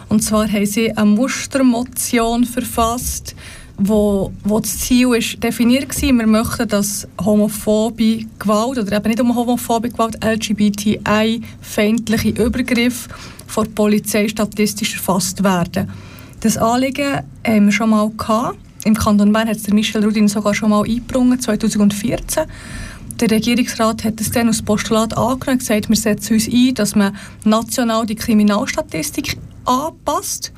F: Und zwar haben sie eine Mustermotion verfasst, wo, wo das Ziel ist definiert war. Wir möchten, dass homophobe Gewalt, oder eben nicht um homophobe Gewalt, LGBTI-feindliche Übergriffe von der Polizei statistisch erfasst werden. Das Anliegen haben wir schon mal gehabt. Im Kanton Bern hat es Michel Rudin sogar schon mal eingebracht, 2014. Der Regierungsrat hat es dann als Postulat angenommen und gesagt, wir setzen uns ein, dass man national die Kriminalstatistik anpasst.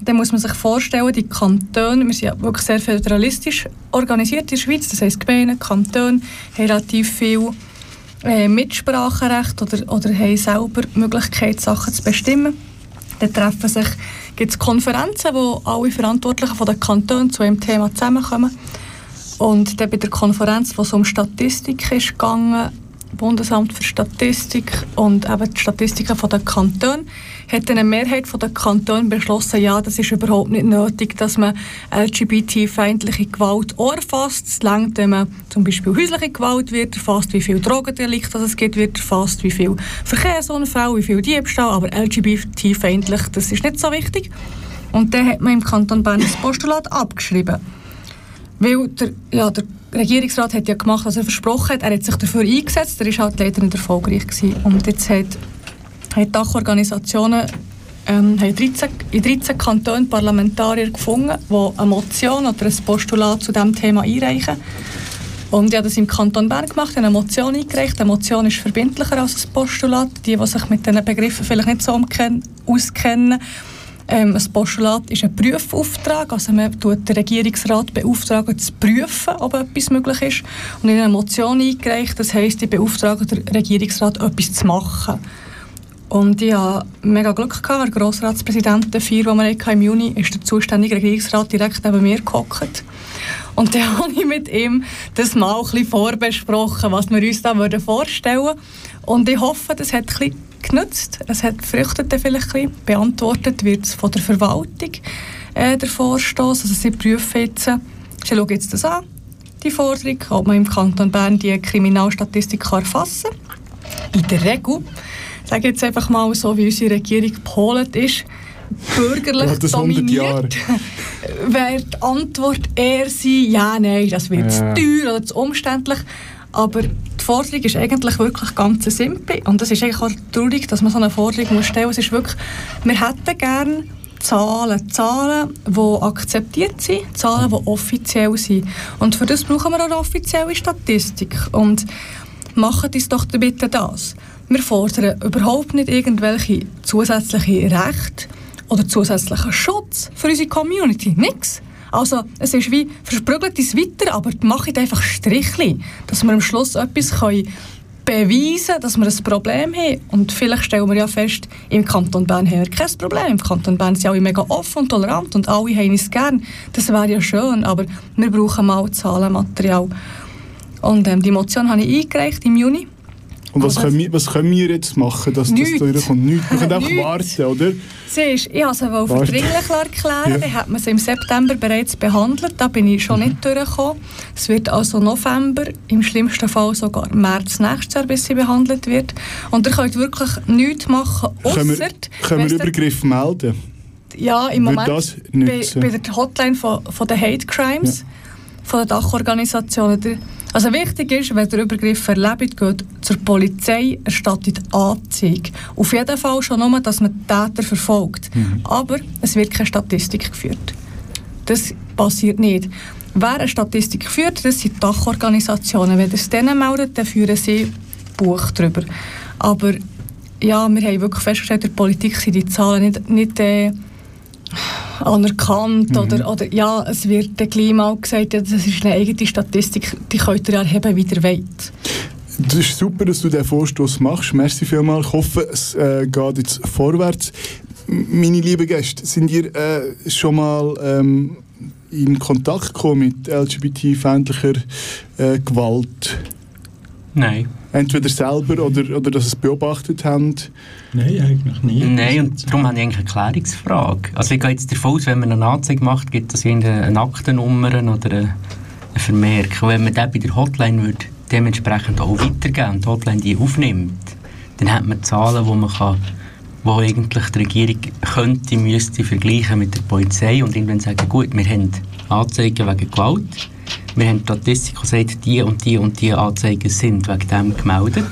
F: Dann muss man sich vorstellen, die Kantone, wir sind ja wirklich sehr föderalistisch organisiert in der Schweiz, das heisst Gemeinden, Kantone haben relativ viel äh, Mitspracherecht oder, oder haben selber die Möglichkeit, Sachen zu bestimmen. Dann treffen sich, gibt es Konferenzen, wo alle Verantwortlichen von den Kantonen zu einem Thema zusammenkommen. Und dann bei der Konferenz, wo es um Statistik ist gegangen, Bundesamt für Statistik und eben die Statistiken von den Kantonen, hat eine Mehrheit von den Kantonen beschlossen, ja, das ist überhaupt nicht nötig, dass man LGBT-feindliche Gewalt erfasst. Es reicht, wenn man zum Beispiel häusliche Gewalt wird erfasst, wie viel Drogendelikte es gibt, wird erfasst, wie viel Verkehrsunfälle, wie viel Diebstahl, aber LGBT-feindlich, das ist nicht so wichtig. Und dann hat man im Kanton Bern das Postulat abgeschrieben. Weil der, ja, der Regierungsrat hat ja gemacht, was er versprochen hat. Er hat sich dafür eingesetzt, er war halt leider nicht erfolgreich. Gewesen. Und jetzt hat, hat Dachorganisationen ähm, haben 13, in 13 Kantonen Parlamentarier gefunden, die eine Motion oder ein Postulat zu diesem Thema einreichen. Und ich habe das im Kanton Bern gemacht, eine Motion eingereicht. Eine Motion ist verbindlicher als ein Postulat. Die, die sich mit diesen Begriffen vielleicht nicht so auskennen, ähm, ein Postulat ist ein Prüfauftrag, also man tut den Regierungsrat beauftragen, zu prüfen, ob etwas möglich ist. Und in eine Motion eingereicht, das heisst, ich beauftrage den Regierungsrat, etwas zu machen. Und ich hatte mega Glück gehabt, der Grossratspräsident der vier, die wir im Juni, ist der zuständige Regierungsrat direkt neben mir gehockt. Und dann habe ich mit ihm das mal ein bisschen vorbesprochen, was wir uns da vorstellen würden. Und ich hoffe, das hat ein bisschen genutzt. Es hat gefrüchtet vielleicht ein bisschen. Beantwortet wird es von der Verwaltung, äh, der Vorstoß. Also sie prüfen jetzt, sie schauen jetzt das an, die Forderung, ob man im Kanton Bern die Kriminalstatistik kann erfassen kann. In der Regel, ich sage jetzt einfach mal so, wie unsere Regierung gepolt ist, bürgerlich ja, dominiert, wäre die Antwort eher sein, ja, nein, das wird ja. zu teuer oder zu umständlich. Aber die Forderung ist eigentlich wirklich ganz simpel. Und es ist eigentlich auch traurig, dass man so eine Forderung muss stellen muss. Es ist wirklich, wir hätten gerne Zahlen, Zahlen, die akzeptiert sind, Zahlen, die offiziell sind. Und für das brauchen wir auch eine offizielle Statistik. Und machen uns doch bitte das. Wir fordern überhaupt nicht irgendwelche zusätzliche Rechte oder zusätzlichen Schutz für unsere Community. Nichts. Also es ist wie, versprügelt es weiter, aber macht einfach Strichli, dass wir am Schluss etwas können beweisen dass wir ein Problem haben. Und vielleicht stellen wir ja fest, im Kanton Bern haben wir kein Problem. Im Kanton Bern sind alle mega offen und tolerant und alle haben es gern. Das wäre ja schön, aber wir brauchen mal Zahlenmaterial. Und ähm, die Motion habe ich eingereicht im Juni.
B: Und was, können wir, was können wir jetzt machen, dass Nichts. das durchkommt? Nichts. Wir können einfach warten, oder?
F: Siehst, ich habe sie wohl für dringlich erklären. Ja. Dann hat man sie im September bereits behandelt. Da bin ich schon mhm. nicht durchgekommen. Es wird also November, im schlimmsten Fall sogar März nächstes Jahr, bis sie behandelt wird. Und ihr könnt wirklich nichts machen, außer...
B: Können wir, können wir Übergriffe melden?
F: Ja, im Moment bei, bei, der Hotline von, von den Hate Crimes, ja. von der Dachorganisationen. Also wichtig ist, wenn der Übergriff erlebt, geht zur Polizei, erstattet Anzeige. Auf jeden Fall schon nur, dass man Täter verfolgt. Mhm. Aber es wird keine Statistik geführt. Das passiert nicht. Wer eine Statistik führt, das sind Dachorganisationen. Wenn es denen meldet, dann führen sie Buch darüber. Aber ja, wir haben wirklich festgestellt, in der Politik sind die Zahlen nicht, nicht äh, anerkannt. Mhm. Oder, oder ja, es wird dann gleich mal gesagt, das ist eine eigene Statistik, die könnt ihr erheben, wie ihr wollt.
B: Das ist super, dass du diesen Vorstoß machst. Merci vielmals. Ich hoffe, es äh, geht jetzt vorwärts. Meine lieben Gäste, sind ihr äh, schon mal ähm, in Kontakt gekommen mit LGBT-feindlicher äh, Gewalt?
G: Nein.
B: Entweder selber oder, oder dass sie es beobachtet haben?
H: Nein, eigentlich nie.
G: Nein, und darum habe ich eigentlich eine Klärungsfrage. Also ich gehe jetzt davon aus, wenn man eine Anzeige macht, gibt es eine Aktennummer oder eine Vermerk. Und wenn man das bei der Hotline würde dementsprechend auch weitergeben und die Hotline die aufnimmt, dann hat man Zahlen, wo man kann wo eigentlich die Regierung könnte, müsste vergleichen mit der Polizei und irgendwann sagen, gut, wir haben Anzeigen wegen Gewalt, wir haben Statistik, die sagt, die und die und die Anzeigen sind wegen dem gemeldet.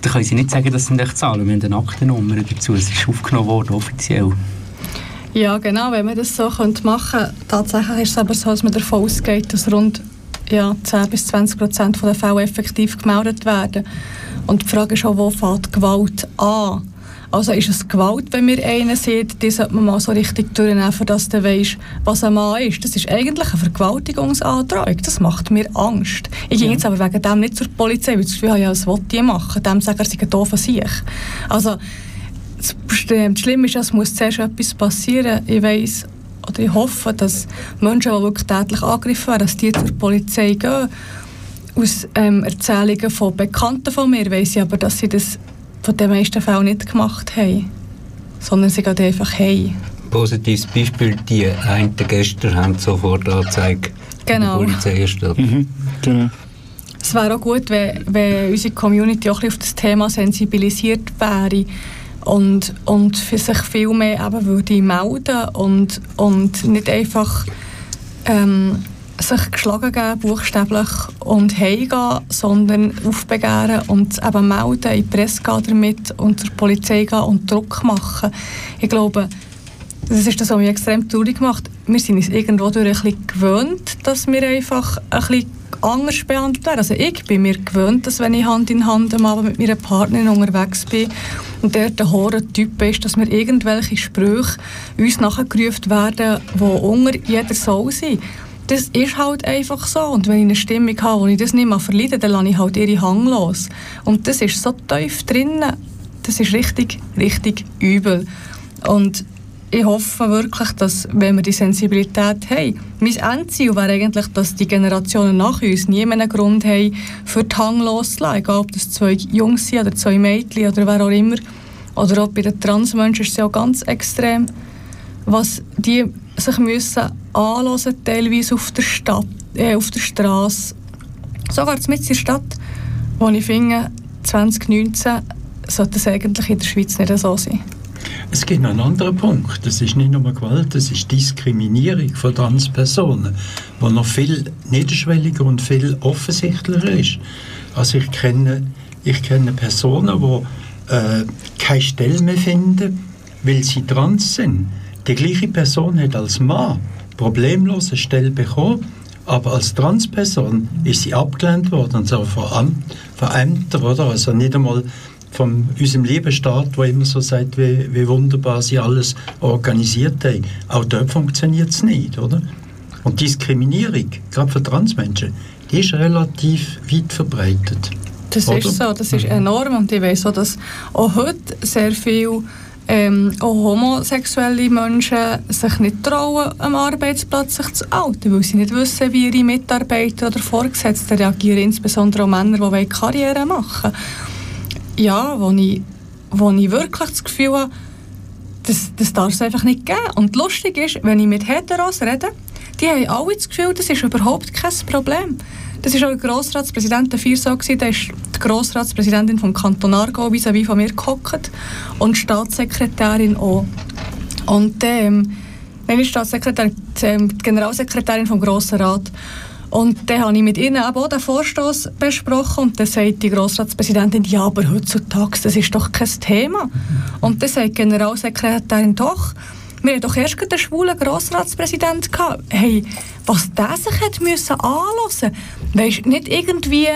G: Dann können sie nicht sagen, das sind echt Zahlen, wir haben eine Aktennummer dazu, es ist aufgenommen worden, offiziell.
F: Ja, genau, wenn man das so machen könnte. Tatsächlich ist es aber so, dass man davon ausgeht, dass rund ja, 10 bis 20 Prozent der Fälle effektiv gemeldet werden. Und die Frage ist auch, wo fängt Gewalt an? Also ist es Gewalt, wenn wir einen sehen, die sollte man mal so richtig durchnehmen, dass du weißt, was ein Mann ist. Das ist eigentlich ein Vergewaltigungsantrag. Das macht mir Angst. Ich ja. gehe jetzt aber wegen dem nicht zur Polizei, weil ich das ja, was will die machen? Dem sagen, er sei ein doofer Sieg. Also, das Schlimme ist, es muss zuerst etwas passieren. Ich weiss, oder ich hoffe, dass Menschen, die wirklich tätlich angegriffen werden, dass die zur Polizei gehen. Aus ähm, Erzählungen von Bekannten von mir weiss ich aber, dass sie das von den meisten Fällen nicht gemacht haben, sondern sie gehen einfach heim.
C: Positives Beispiel, die einen gestern haben sofort Anzeige
F: genau.
C: der Polizei erstellt. Mhm.
F: Genau. Es wäre auch gut, wenn, wenn unsere Community auch auf das Thema sensibilisiert wäre und, und für sich viel mehr eben würde melden und, und nicht einfach ähm, sich geschlagen geben, buchstäblich, und heimgehen, sondern aufbegehren und eben melden, in die Presse gehen damit und zur Polizei gehen und Druck machen. Ich glaube, das ist das, was mich extrem traurig macht. Wir sind uns irgendwo durch ein bisschen gewöhnt, dass wir einfach ein bisschen anders behandelt werden. Also ich bin mir gewöhnt, dass wenn ich Hand in Hand am Abend mit meiner Partnerin unterwegs bin und der der hohe Typ ist, dass mir irgendwelche Sprüche uns nachgerufen werden, die unter jeder Soul sind. Das ist halt einfach so. Und wenn ich eine Stimmung habe, wo ich das nicht mehr verleide, dann lasse ich halt ihre Hang los. Und das ist so tief drinnen. Das ist richtig, richtig übel. Und ich hoffe wirklich, dass, wenn wir die Sensibilität haben, mein Endziel wäre eigentlich, dass die Generationen nach uns nie mehr einen Grund haben, für die Hang loszulassen. Egal, ob das zwei Jungs sind oder zwei Mädchen oder wer auch immer. Oder auch bei den Transmenschen ist es ja auch ganz extrem, was die sich müssen anhören, teilweise auf der Stadt, äh, auf der Straße. Sogar mit in der Stadt, wo ich finde, 2019 sollte es eigentlich in der Schweiz nicht so sein.
H: Es gibt noch einen anderen Punkt. Das ist nicht nur Gewalt, das ist Diskriminierung von Transpersonen, die noch viel niederschwelliger und viel offensichtlicher ist. Also ich kenne, ich kenne Personen, die äh, keine Stelle mehr finden, weil sie trans sind. Die gleiche Person hat als Mann problemlos eine Stelle bekommen, aber als Transperson ist sie abgelehnt worden, und zwar von, Amt, von Ämtern, oder? Also nicht einmal von unserem lieben Staat, der immer so sagt, wie, wie, wunderbar sie alles organisiert haben. Auch dort funktioniert es nicht, oder? Und Diskriminierung, gerade für Transmenschen, die ist relativ weit verbreitet.
F: Das oder? ist so, das ist enorm und ich weiß auch, dass auch heute sehr viel ähm, auch homosexuelle Menschen sich nicht trauen, am Arbeitsplatz sich zu outen, weil sie nicht wissen, wie ihre Mitarbeiter oder Vorgesetzten reagieren, insbesondere auch Männer, die Karriere machen wollen ja, wo ich, wo ich wirklich das Gefühl habe, das, das darf es einfach nicht geben. Und lustig ist, wenn ich mit Heteros rede, die haben alle das Gefühl, das ist überhaupt kein Problem. Das war auch der Grossratspräsident der gewesen, da ist die Grossratspräsidentin vom Kanton Aargau vis-à-vis von mir gehockt und die Staatssekretärin auch. Und ähm, die Staatssekretärin, ähm, die Generalsekretärin vom Grossen Rat. Und dann habe ich mit ihnen auch den Vorstoß besprochen und dann sagt die Grossratspräsidentin, ja, aber heutzutage, das ist doch kein Thema. Und dann sagt die Generalsekretärin, doch, wir hatten doch erst einen schwulen Grossratspräsident gehabt. Hey, was der sich hat müssen anhören, weisst nicht irgendwie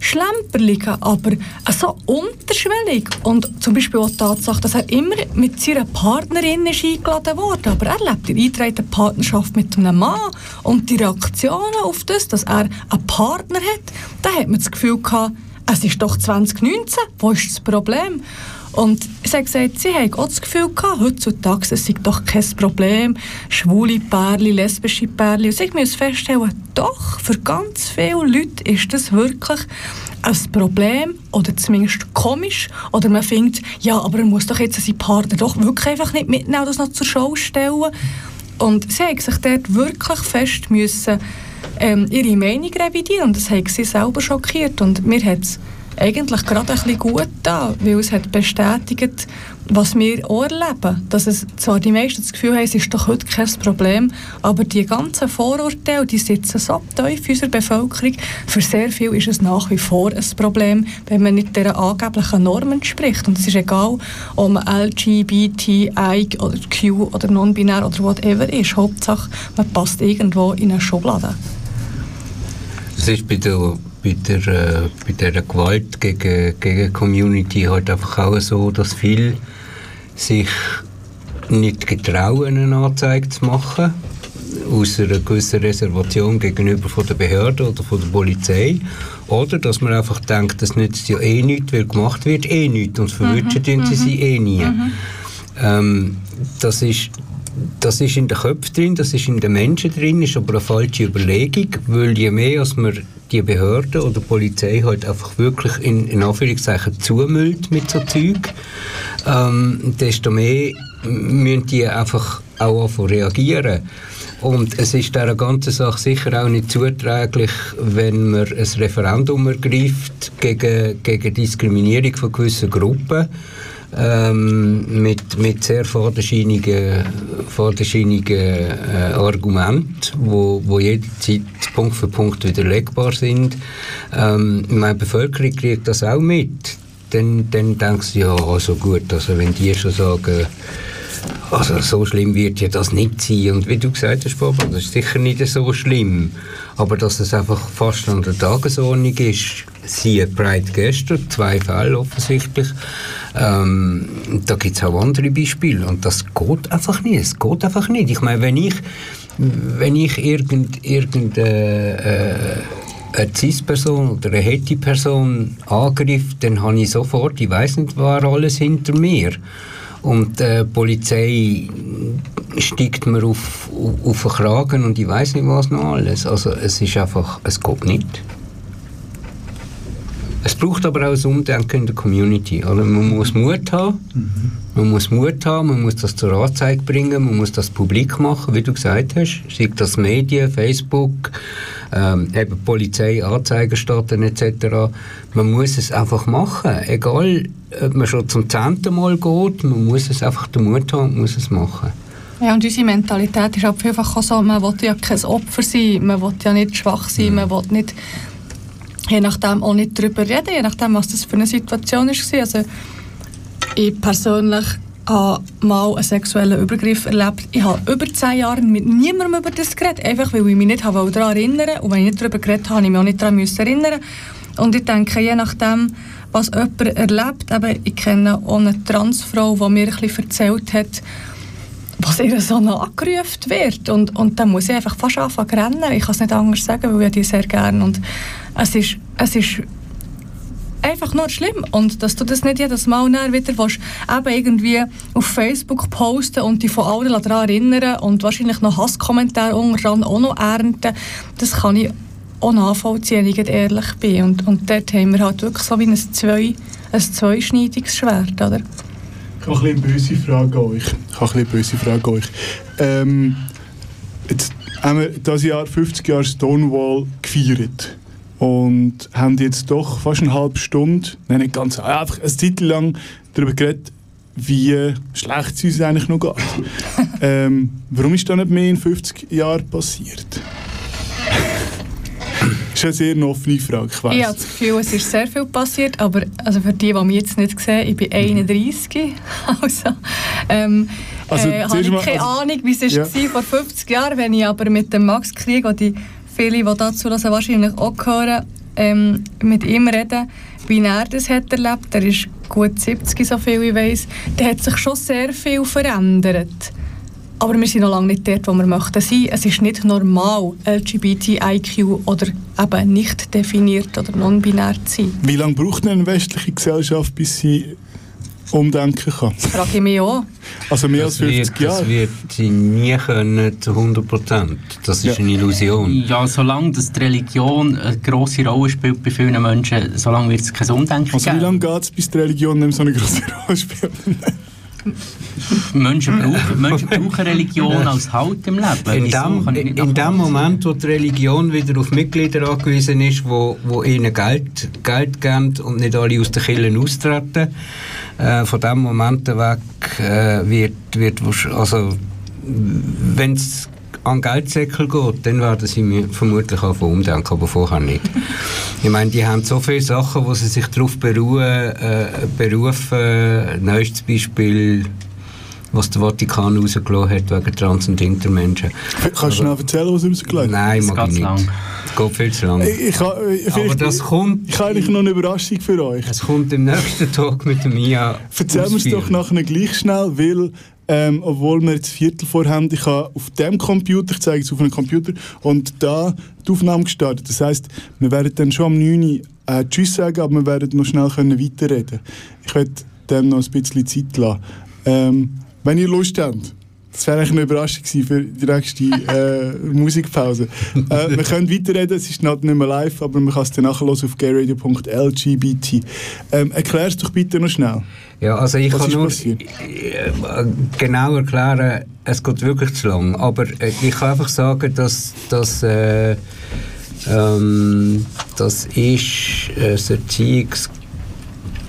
F: schlemperligen, aber so unterschwellig. Und zum Beispiel auch die Tatsache, dass er immer mit seiner Partnerin ist eingeladen wurde, aber er lebt in eingetragenen Partnerschaft mit einem Mann. Und die Reaktionen auf das, dass er einen Partner hat, da hat man das Gefühl gehabt, es ist doch 2019, wo ist das Problem? Und sie hat gesagt, sie haben auch das Gefühl gehabt, heutzutage es sei doch kein Problem, schwule Pärchen, lesbische Pärchen. Und sie müssen feststellen, doch, für ganz viele Leute ist das wirklich ein Problem oder zumindest komisch. Oder man findet, ja, aber er muss doch jetzt seinen Partner doch wirklich einfach nicht mitnehmen, das noch zur Show stellen. Und sie haben sich dort wirklich fest müssen, ähm, ihre Meinung revidieren und das hat sie selber schockiert. Und mir hat es eigentlich gerade ein bisschen gut da, weil es hat bestätigt, was wir auch erleben. Dass es zwar die meisten das Gefühl haben, es ist doch heute kein Problem, aber die ganzen Vorurteile, die sitzen so tief in unserer Bevölkerung. Für sehr viel ist es nach wie vor ein Problem, wenn man nicht dieser angeblichen Normen entspricht. Und es ist egal, ob man LGBTI oder Q oder non-binär oder whatever ist. Hauptsache, man passt irgendwo in eine Schublade.
C: Das ist bei der bei der, äh, bei der Gewalt gegen, gegen Community halt einfach auch so, dass viele sich nicht getrauen, eine Anzeige zu machen, aus einer gewissen Reservation gegenüber von der Behörde oder von der Polizei. Oder dass man einfach denkt, das nützt ja eh nichts, weil gemacht wird eh nichts und verwünschen mhm. sie sie eh nie. Mhm. Ähm, das ist das ist in den Köpfen drin, das ist in den Menschen drin, ist aber eine falsche Überlegung, weil je mehr als man die Behörde oder die Polizei halt einfach wirklich in, in Anführungszeichen zumüllt mit so Zeug, ähm, desto mehr müssen die einfach auch reagieren. Und es ist dieser ganzen Sache sicher auch nicht zuträglich, wenn man ein Referendum ergreift gegen, gegen Diskriminierung von gewissen Gruppen ähm, mit, mit sehr vorderscheinigen, vorderscheinigen äh, Argumenten, wo, wo jederzeit Punkt für Punkt widerlegbar sind. Ähm, meine Bevölkerung kriegt das auch mit. Dann, dann denkst du, ja, also gut, also wenn die schon sagen, also so schlimm wird ja das nicht sein. Und wie du gesagt hast, Papa, das ist sicher nicht so schlimm. Aber dass es einfach fast an der Tagesordnung ist, siehe Pride gestern, zwei Fälle offensichtlich, ähm, da gibt es auch andere Beispiele und das geht einfach nicht. Es geht einfach nicht. Ich meine, wenn ich, wenn ich irgend, irgend äh, äh, CIS-Person oder eine Hetty-Person angreife, dann habe ich sofort, ich weiß nicht, war alles hinter mir. Und die äh, Polizei steigt mir auf, auf den Kragen und ich weiß nicht was noch alles. Also es ist einfach, es geht nicht. Es braucht aber auch ein Umdenken in der Community. Also man muss Mut haben, mhm. man muss Mut haben, man muss das zur Anzeige bringen, man muss das publik machen, wie du gesagt hast, sei das Medien, Facebook, ähm, eben Polizei, Anzeigerstatten etc. Man muss es einfach machen, egal ob man schon zum zehnten Mal geht, man muss es einfach den Mut haben und muss es machen.
F: Ja, und unsere Mentalität ist einfach auch so, man will ja kein Opfer sein, man will ja nicht schwach sein, mhm. man will nicht je nachdem auch nicht darüber reden, je nachdem, was das für eine Situation war. Also, ich persönlich habe mal einen sexuellen Übergriff erlebt. Ich habe über zehn Jahre mit niemandem über das geredet, einfach weil ich mich nicht daran erinnern. Und wenn ich nicht darüber geredet habe, habe ich mich auch nicht daran erinnern Und ich denke, je nachdem, was jemand erlebt, eben, ich kenne auch eine Transfrau, die mir ein bisschen erzählt hat, was ihr so nachgerufen wird. Und, und dann muss ich einfach fast anfangen zu rennen. Ich kann es nicht anders sagen, weil ich die sehr gerne. Und es ist, es ist einfach nur schlimm. Und dass du das nicht jedes Mal wieder willst, eben irgendwie auf Facebook posten und dich von allen daran erinnern und wahrscheinlich noch Hasskommentare unterdran auch noch ernten, das kann ich auch nachvollziehen, wenn ich ehrlich bin. Und, und dort haben wir halt wirklich so wie ein, zwei, ein zweischneidiges Schwert, oder?
B: Ich habe eine böse Frage an euch. Ich habe eine böse Frage an euch. Ähm, jetzt haben wir dieses Jahr 50 Jahre Stonewall gefeiert und haben jetzt doch fast eine halbe Stunde, nein nicht ganz, einfach eine Zeit lang darüber geredet, wie schlecht es uns eigentlich noch geht. ähm, warum ist das nicht mehr in 50 Jahren passiert? Das ist eine sehr offene Frage, ich
F: weiß. Ich habe das Gefühl, es ist sehr viel passiert, aber also für die, die mich jetzt nicht sehen, ich bin 31, also, ähm, also äh, habe ich keine also, Ahnung, wie es ja. war vor 50 Jahren, wenn ich aber mit dem Max Krieg, und die viele, die dazu also wahrscheinlich auch hören, ähm, mit ihm reden, wie er das hat erlebt, er ist gut 70, so viel ich weiß, der hat sich schon sehr viel verändert. Aber wir sind noch lange nicht dort, wo wir möchten sein. Es ist nicht normal, LGBTIQ oder eben nicht definiert oder non-binär zu sein.
B: Wie lange braucht eine westliche Gesellschaft, bis sie umdenken kann.
F: Das frage ich mich auch.
B: Also mehr als
C: Das
B: 50
C: wird, das
B: Jahre.
C: wird sie nie können zu 100 Prozent. Das ist
B: Ja.
C: eine Illusion.
G: Ja, solange das die Religion eine grosse Rolle spielt bei vielen Menschen, solange wird es kein Umdenken
B: Also wie
G: geben.
B: lange geht es, bis die Religion nicht so eine große Rolle spielt?
G: Menschen, brauchen, Menschen brauchen Religion als Halt im Leben.
C: In dem, in dem. Moment, wo die Religion wieder auf Mitglieder angewiesen ist, wo, wo ihnen Geld, Geld geben und nicht alle aus den Kirchen austreten, äh, von dem Moment weg äh, wird, wird also wenn es an Geldsäckel geht, dann werden sie mir vermutlich auch umdenken, aber vorher nicht. Ich meine, die haben so viele Sachen, wo sie sich darauf beruhen, äh, berufen. Neuestes Beispiel, was der Vatikan rausgelassen hat wegen Trans- und Intermenschen.
B: Kannst du noch erzählen, was hat?
C: Nein,
G: Das
C: mag
G: geht
C: ich nicht.
G: lang.
C: Es geht viel zu lang.
B: Ich, ich, äh,
C: Aber das kommt,
B: ich habe eigentlich noch eine Überraschung für euch.
C: es kommt im nächsten Tag mit dem Mia.
B: Erzähl mir es doch nachher gleich schnell, weil, ähm, obwohl wir jetzt Viertel vor haben, ich habe auf dem Computer, ich zeige es auf einem Computer, und da die Aufnahme gestartet. Das heisst, wir werden dann schon am 9 Uhr äh, Tschüss sagen, aber wir werden noch schnell können weiterreden Ich werde dem noch ein bisschen Zeit lassen. Ähm, wenn ihr Lust habt, das wäre eigentlich eine Überraschung für die nächste äh, Musikpause. Äh, wir können weiterreden, es ist noch nicht mehr live, aber man kann es dann nachhören auf gayradio.lgbt. Ähm, Erklär es doch bitte noch schnell.
C: Ja, also ich
B: Was
C: kann nur
B: passiert?
C: äh, genau erklären, es geht wirklich zu lang. Aber äh, ich kann einfach sagen, dass, dass äh, ähm, das ist äh, das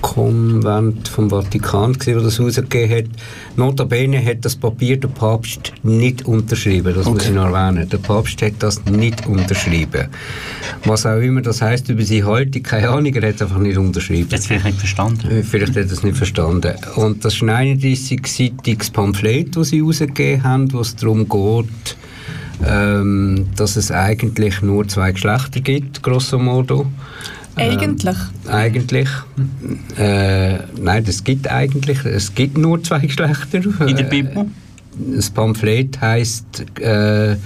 C: Erziehungskonvent vom Vatikan, gewesen, das das rausgegeben hat. Notabene hat das Papier der Papst nicht unterschrieben, das muss ich noch erwähnen. Der Papst hat das nicht unterschrieben. Was auch immer das heißt über seine Haltung, keine Ahnung, er hat es einfach nicht unterschrieben.
G: Jetzt vielleicht nicht verstanden.
C: Äh, Vielleicht hat er es nicht verstanden. Und das ist ein 31-seitiges Pamphlet, das sie herausgegeben haben, wo es darum geht, ähm, dass es eigentlich nur zwei Geschlechter gibt, grosso modo.
F: Eigentlich.
C: Eigentlich. Äh, nein, es gibt eigentlich, es gibt nur zwei Geschlechter.
G: In der
C: Äh,
G: Bibel?
C: das Pamphlet heißt äh,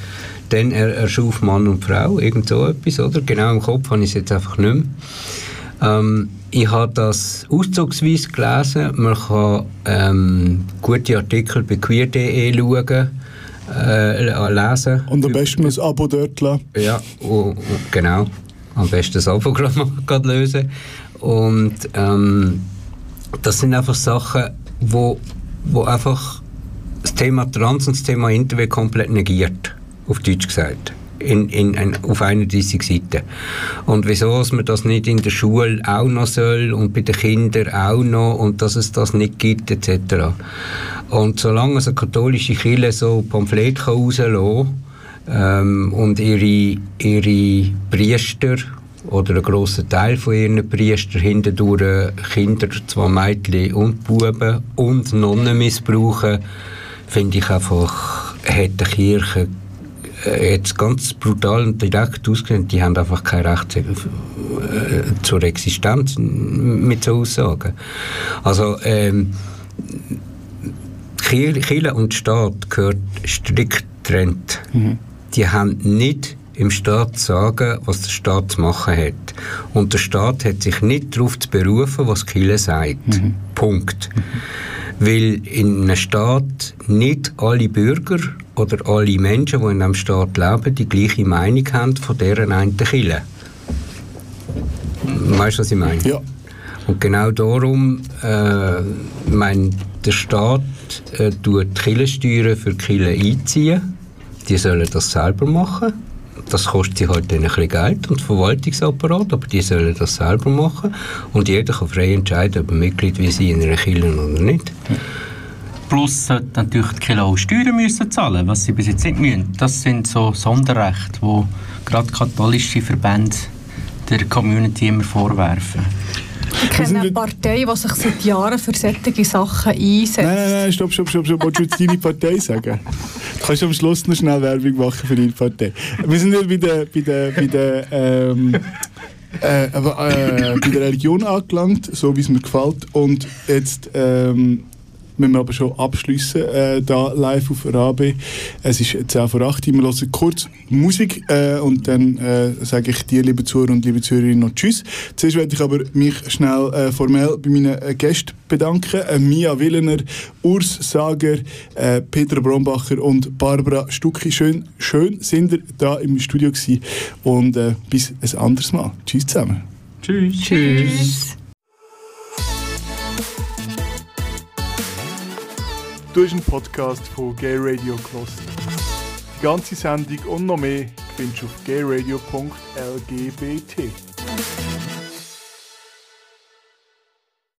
C: denn er erschuf Mann und Frau, irgend so etwas, oder? Genau im Kopf habe ich es jetzt einfach nicht mehr. Ähm, ich habe das auszugsweise gelesen. Man kann ähm, gute Artikel bei queer.de schauen, äh, lesen.
B: Und am besten ein Abo dort lassen.
C: Ja, u- u- genau. Am besten das Abo-Programm lösen. Und ähm, das sind einfach Sachen, wo, wo einfach das Thema Trans und das Thema Interview komplett negiert, auf Deutsch gesagt. In, in, in, auf 31 Seiten. Und wieso dass man das nicht in der Schule auch noch soll und bei den Kindern auch noch und dass es das nicht gibt etc. Und solange es eine katholische Kirche so Pamphlet kann rauslassen ähm, und ihre, ihre Priester oder ein grosser Teil von ihren Priestern hindurch Kinder, zwar Mädchen und Buben und Nonnen missbrauchen, finde ich einfach, hat die Kirche äh, jetzt ganz brutal und direkt ausgesehen, die haben einfach kein Recht äh, zur Existenz mit so Aussagen. Also ähm, Kirche und Staat gehört strikt getrennt. Die haben nicht im Staat zu sagen, was der Staat zu machen hat. Und der Staat hat sich nicht darauf zu berufen, was Kirche sagt. Punkt. Weil in einem Staat nicht alle Bürger oder alle Menschen, die in einem Staat leben, die gleiche Meinung haben von deren einen Kirche. Weißt du, was ich meine?
B: Ja.
C: Und genau darum, äh, mein, der Staat äh, tut die Kirchensteuern für Kirche einziehen. Die sollen das selber machen. Das kostet sie halt ein bisschen Geld und Verwaltungsapparat, aber die sollen das selber machen. Und jeder kann frei entscheiden, ob er Mitglied wie sie in einer Kirche oder nicht.
G: Plus sollte natürlich die Kirche auch Steuern müssen zahlen, was sie bis jetzt nicht müssen. Das sind so Sonderrechte, wo gerade katholische Verbände der Community immer vorwerfen.
F: Ich kenne eine Partei, die sich seit Jahren für solche Sachen einsetzt.
B: Nein, nein, nein, stopp, stopp, stopp, stopp. Wolltest du jetzt deine Partei sagen? Du kannst am Schluss noch schnell Werbung machen für deine Partei. Wir sind ja bei der, bei der, bei der, ähm, äh, äh, bei der Religion angelangt, so wie es mir gefällt. Und jetzt ähm, müssen wir aber schon abschliessen, äh, da live auf RAB. Es ist 10 vor 8 Uhr, wir hören kurz Musik äh, und dann äh, sage ich dir, liebe Zuhörer und liebe Zuhörerinnen, noch Tschüss. Zuerst werde ich aber mich schnell äh, formell bei meinen äh, Gästen bedanken. Äh, Mia Willener, Urs Sager, äh, Peter Brombacher und Barbara Stucki. Schön, schön sind ihr da im Studio gewesen und äh, bis ein anderes Mal. Tschüss zusammen.
G: Tschüss.
F: Tschüss.
B: Du hast einen Podcast von Gay Radio gehört. Die ganze Sendung und noch mehr findest du auf gayradio.lgbt.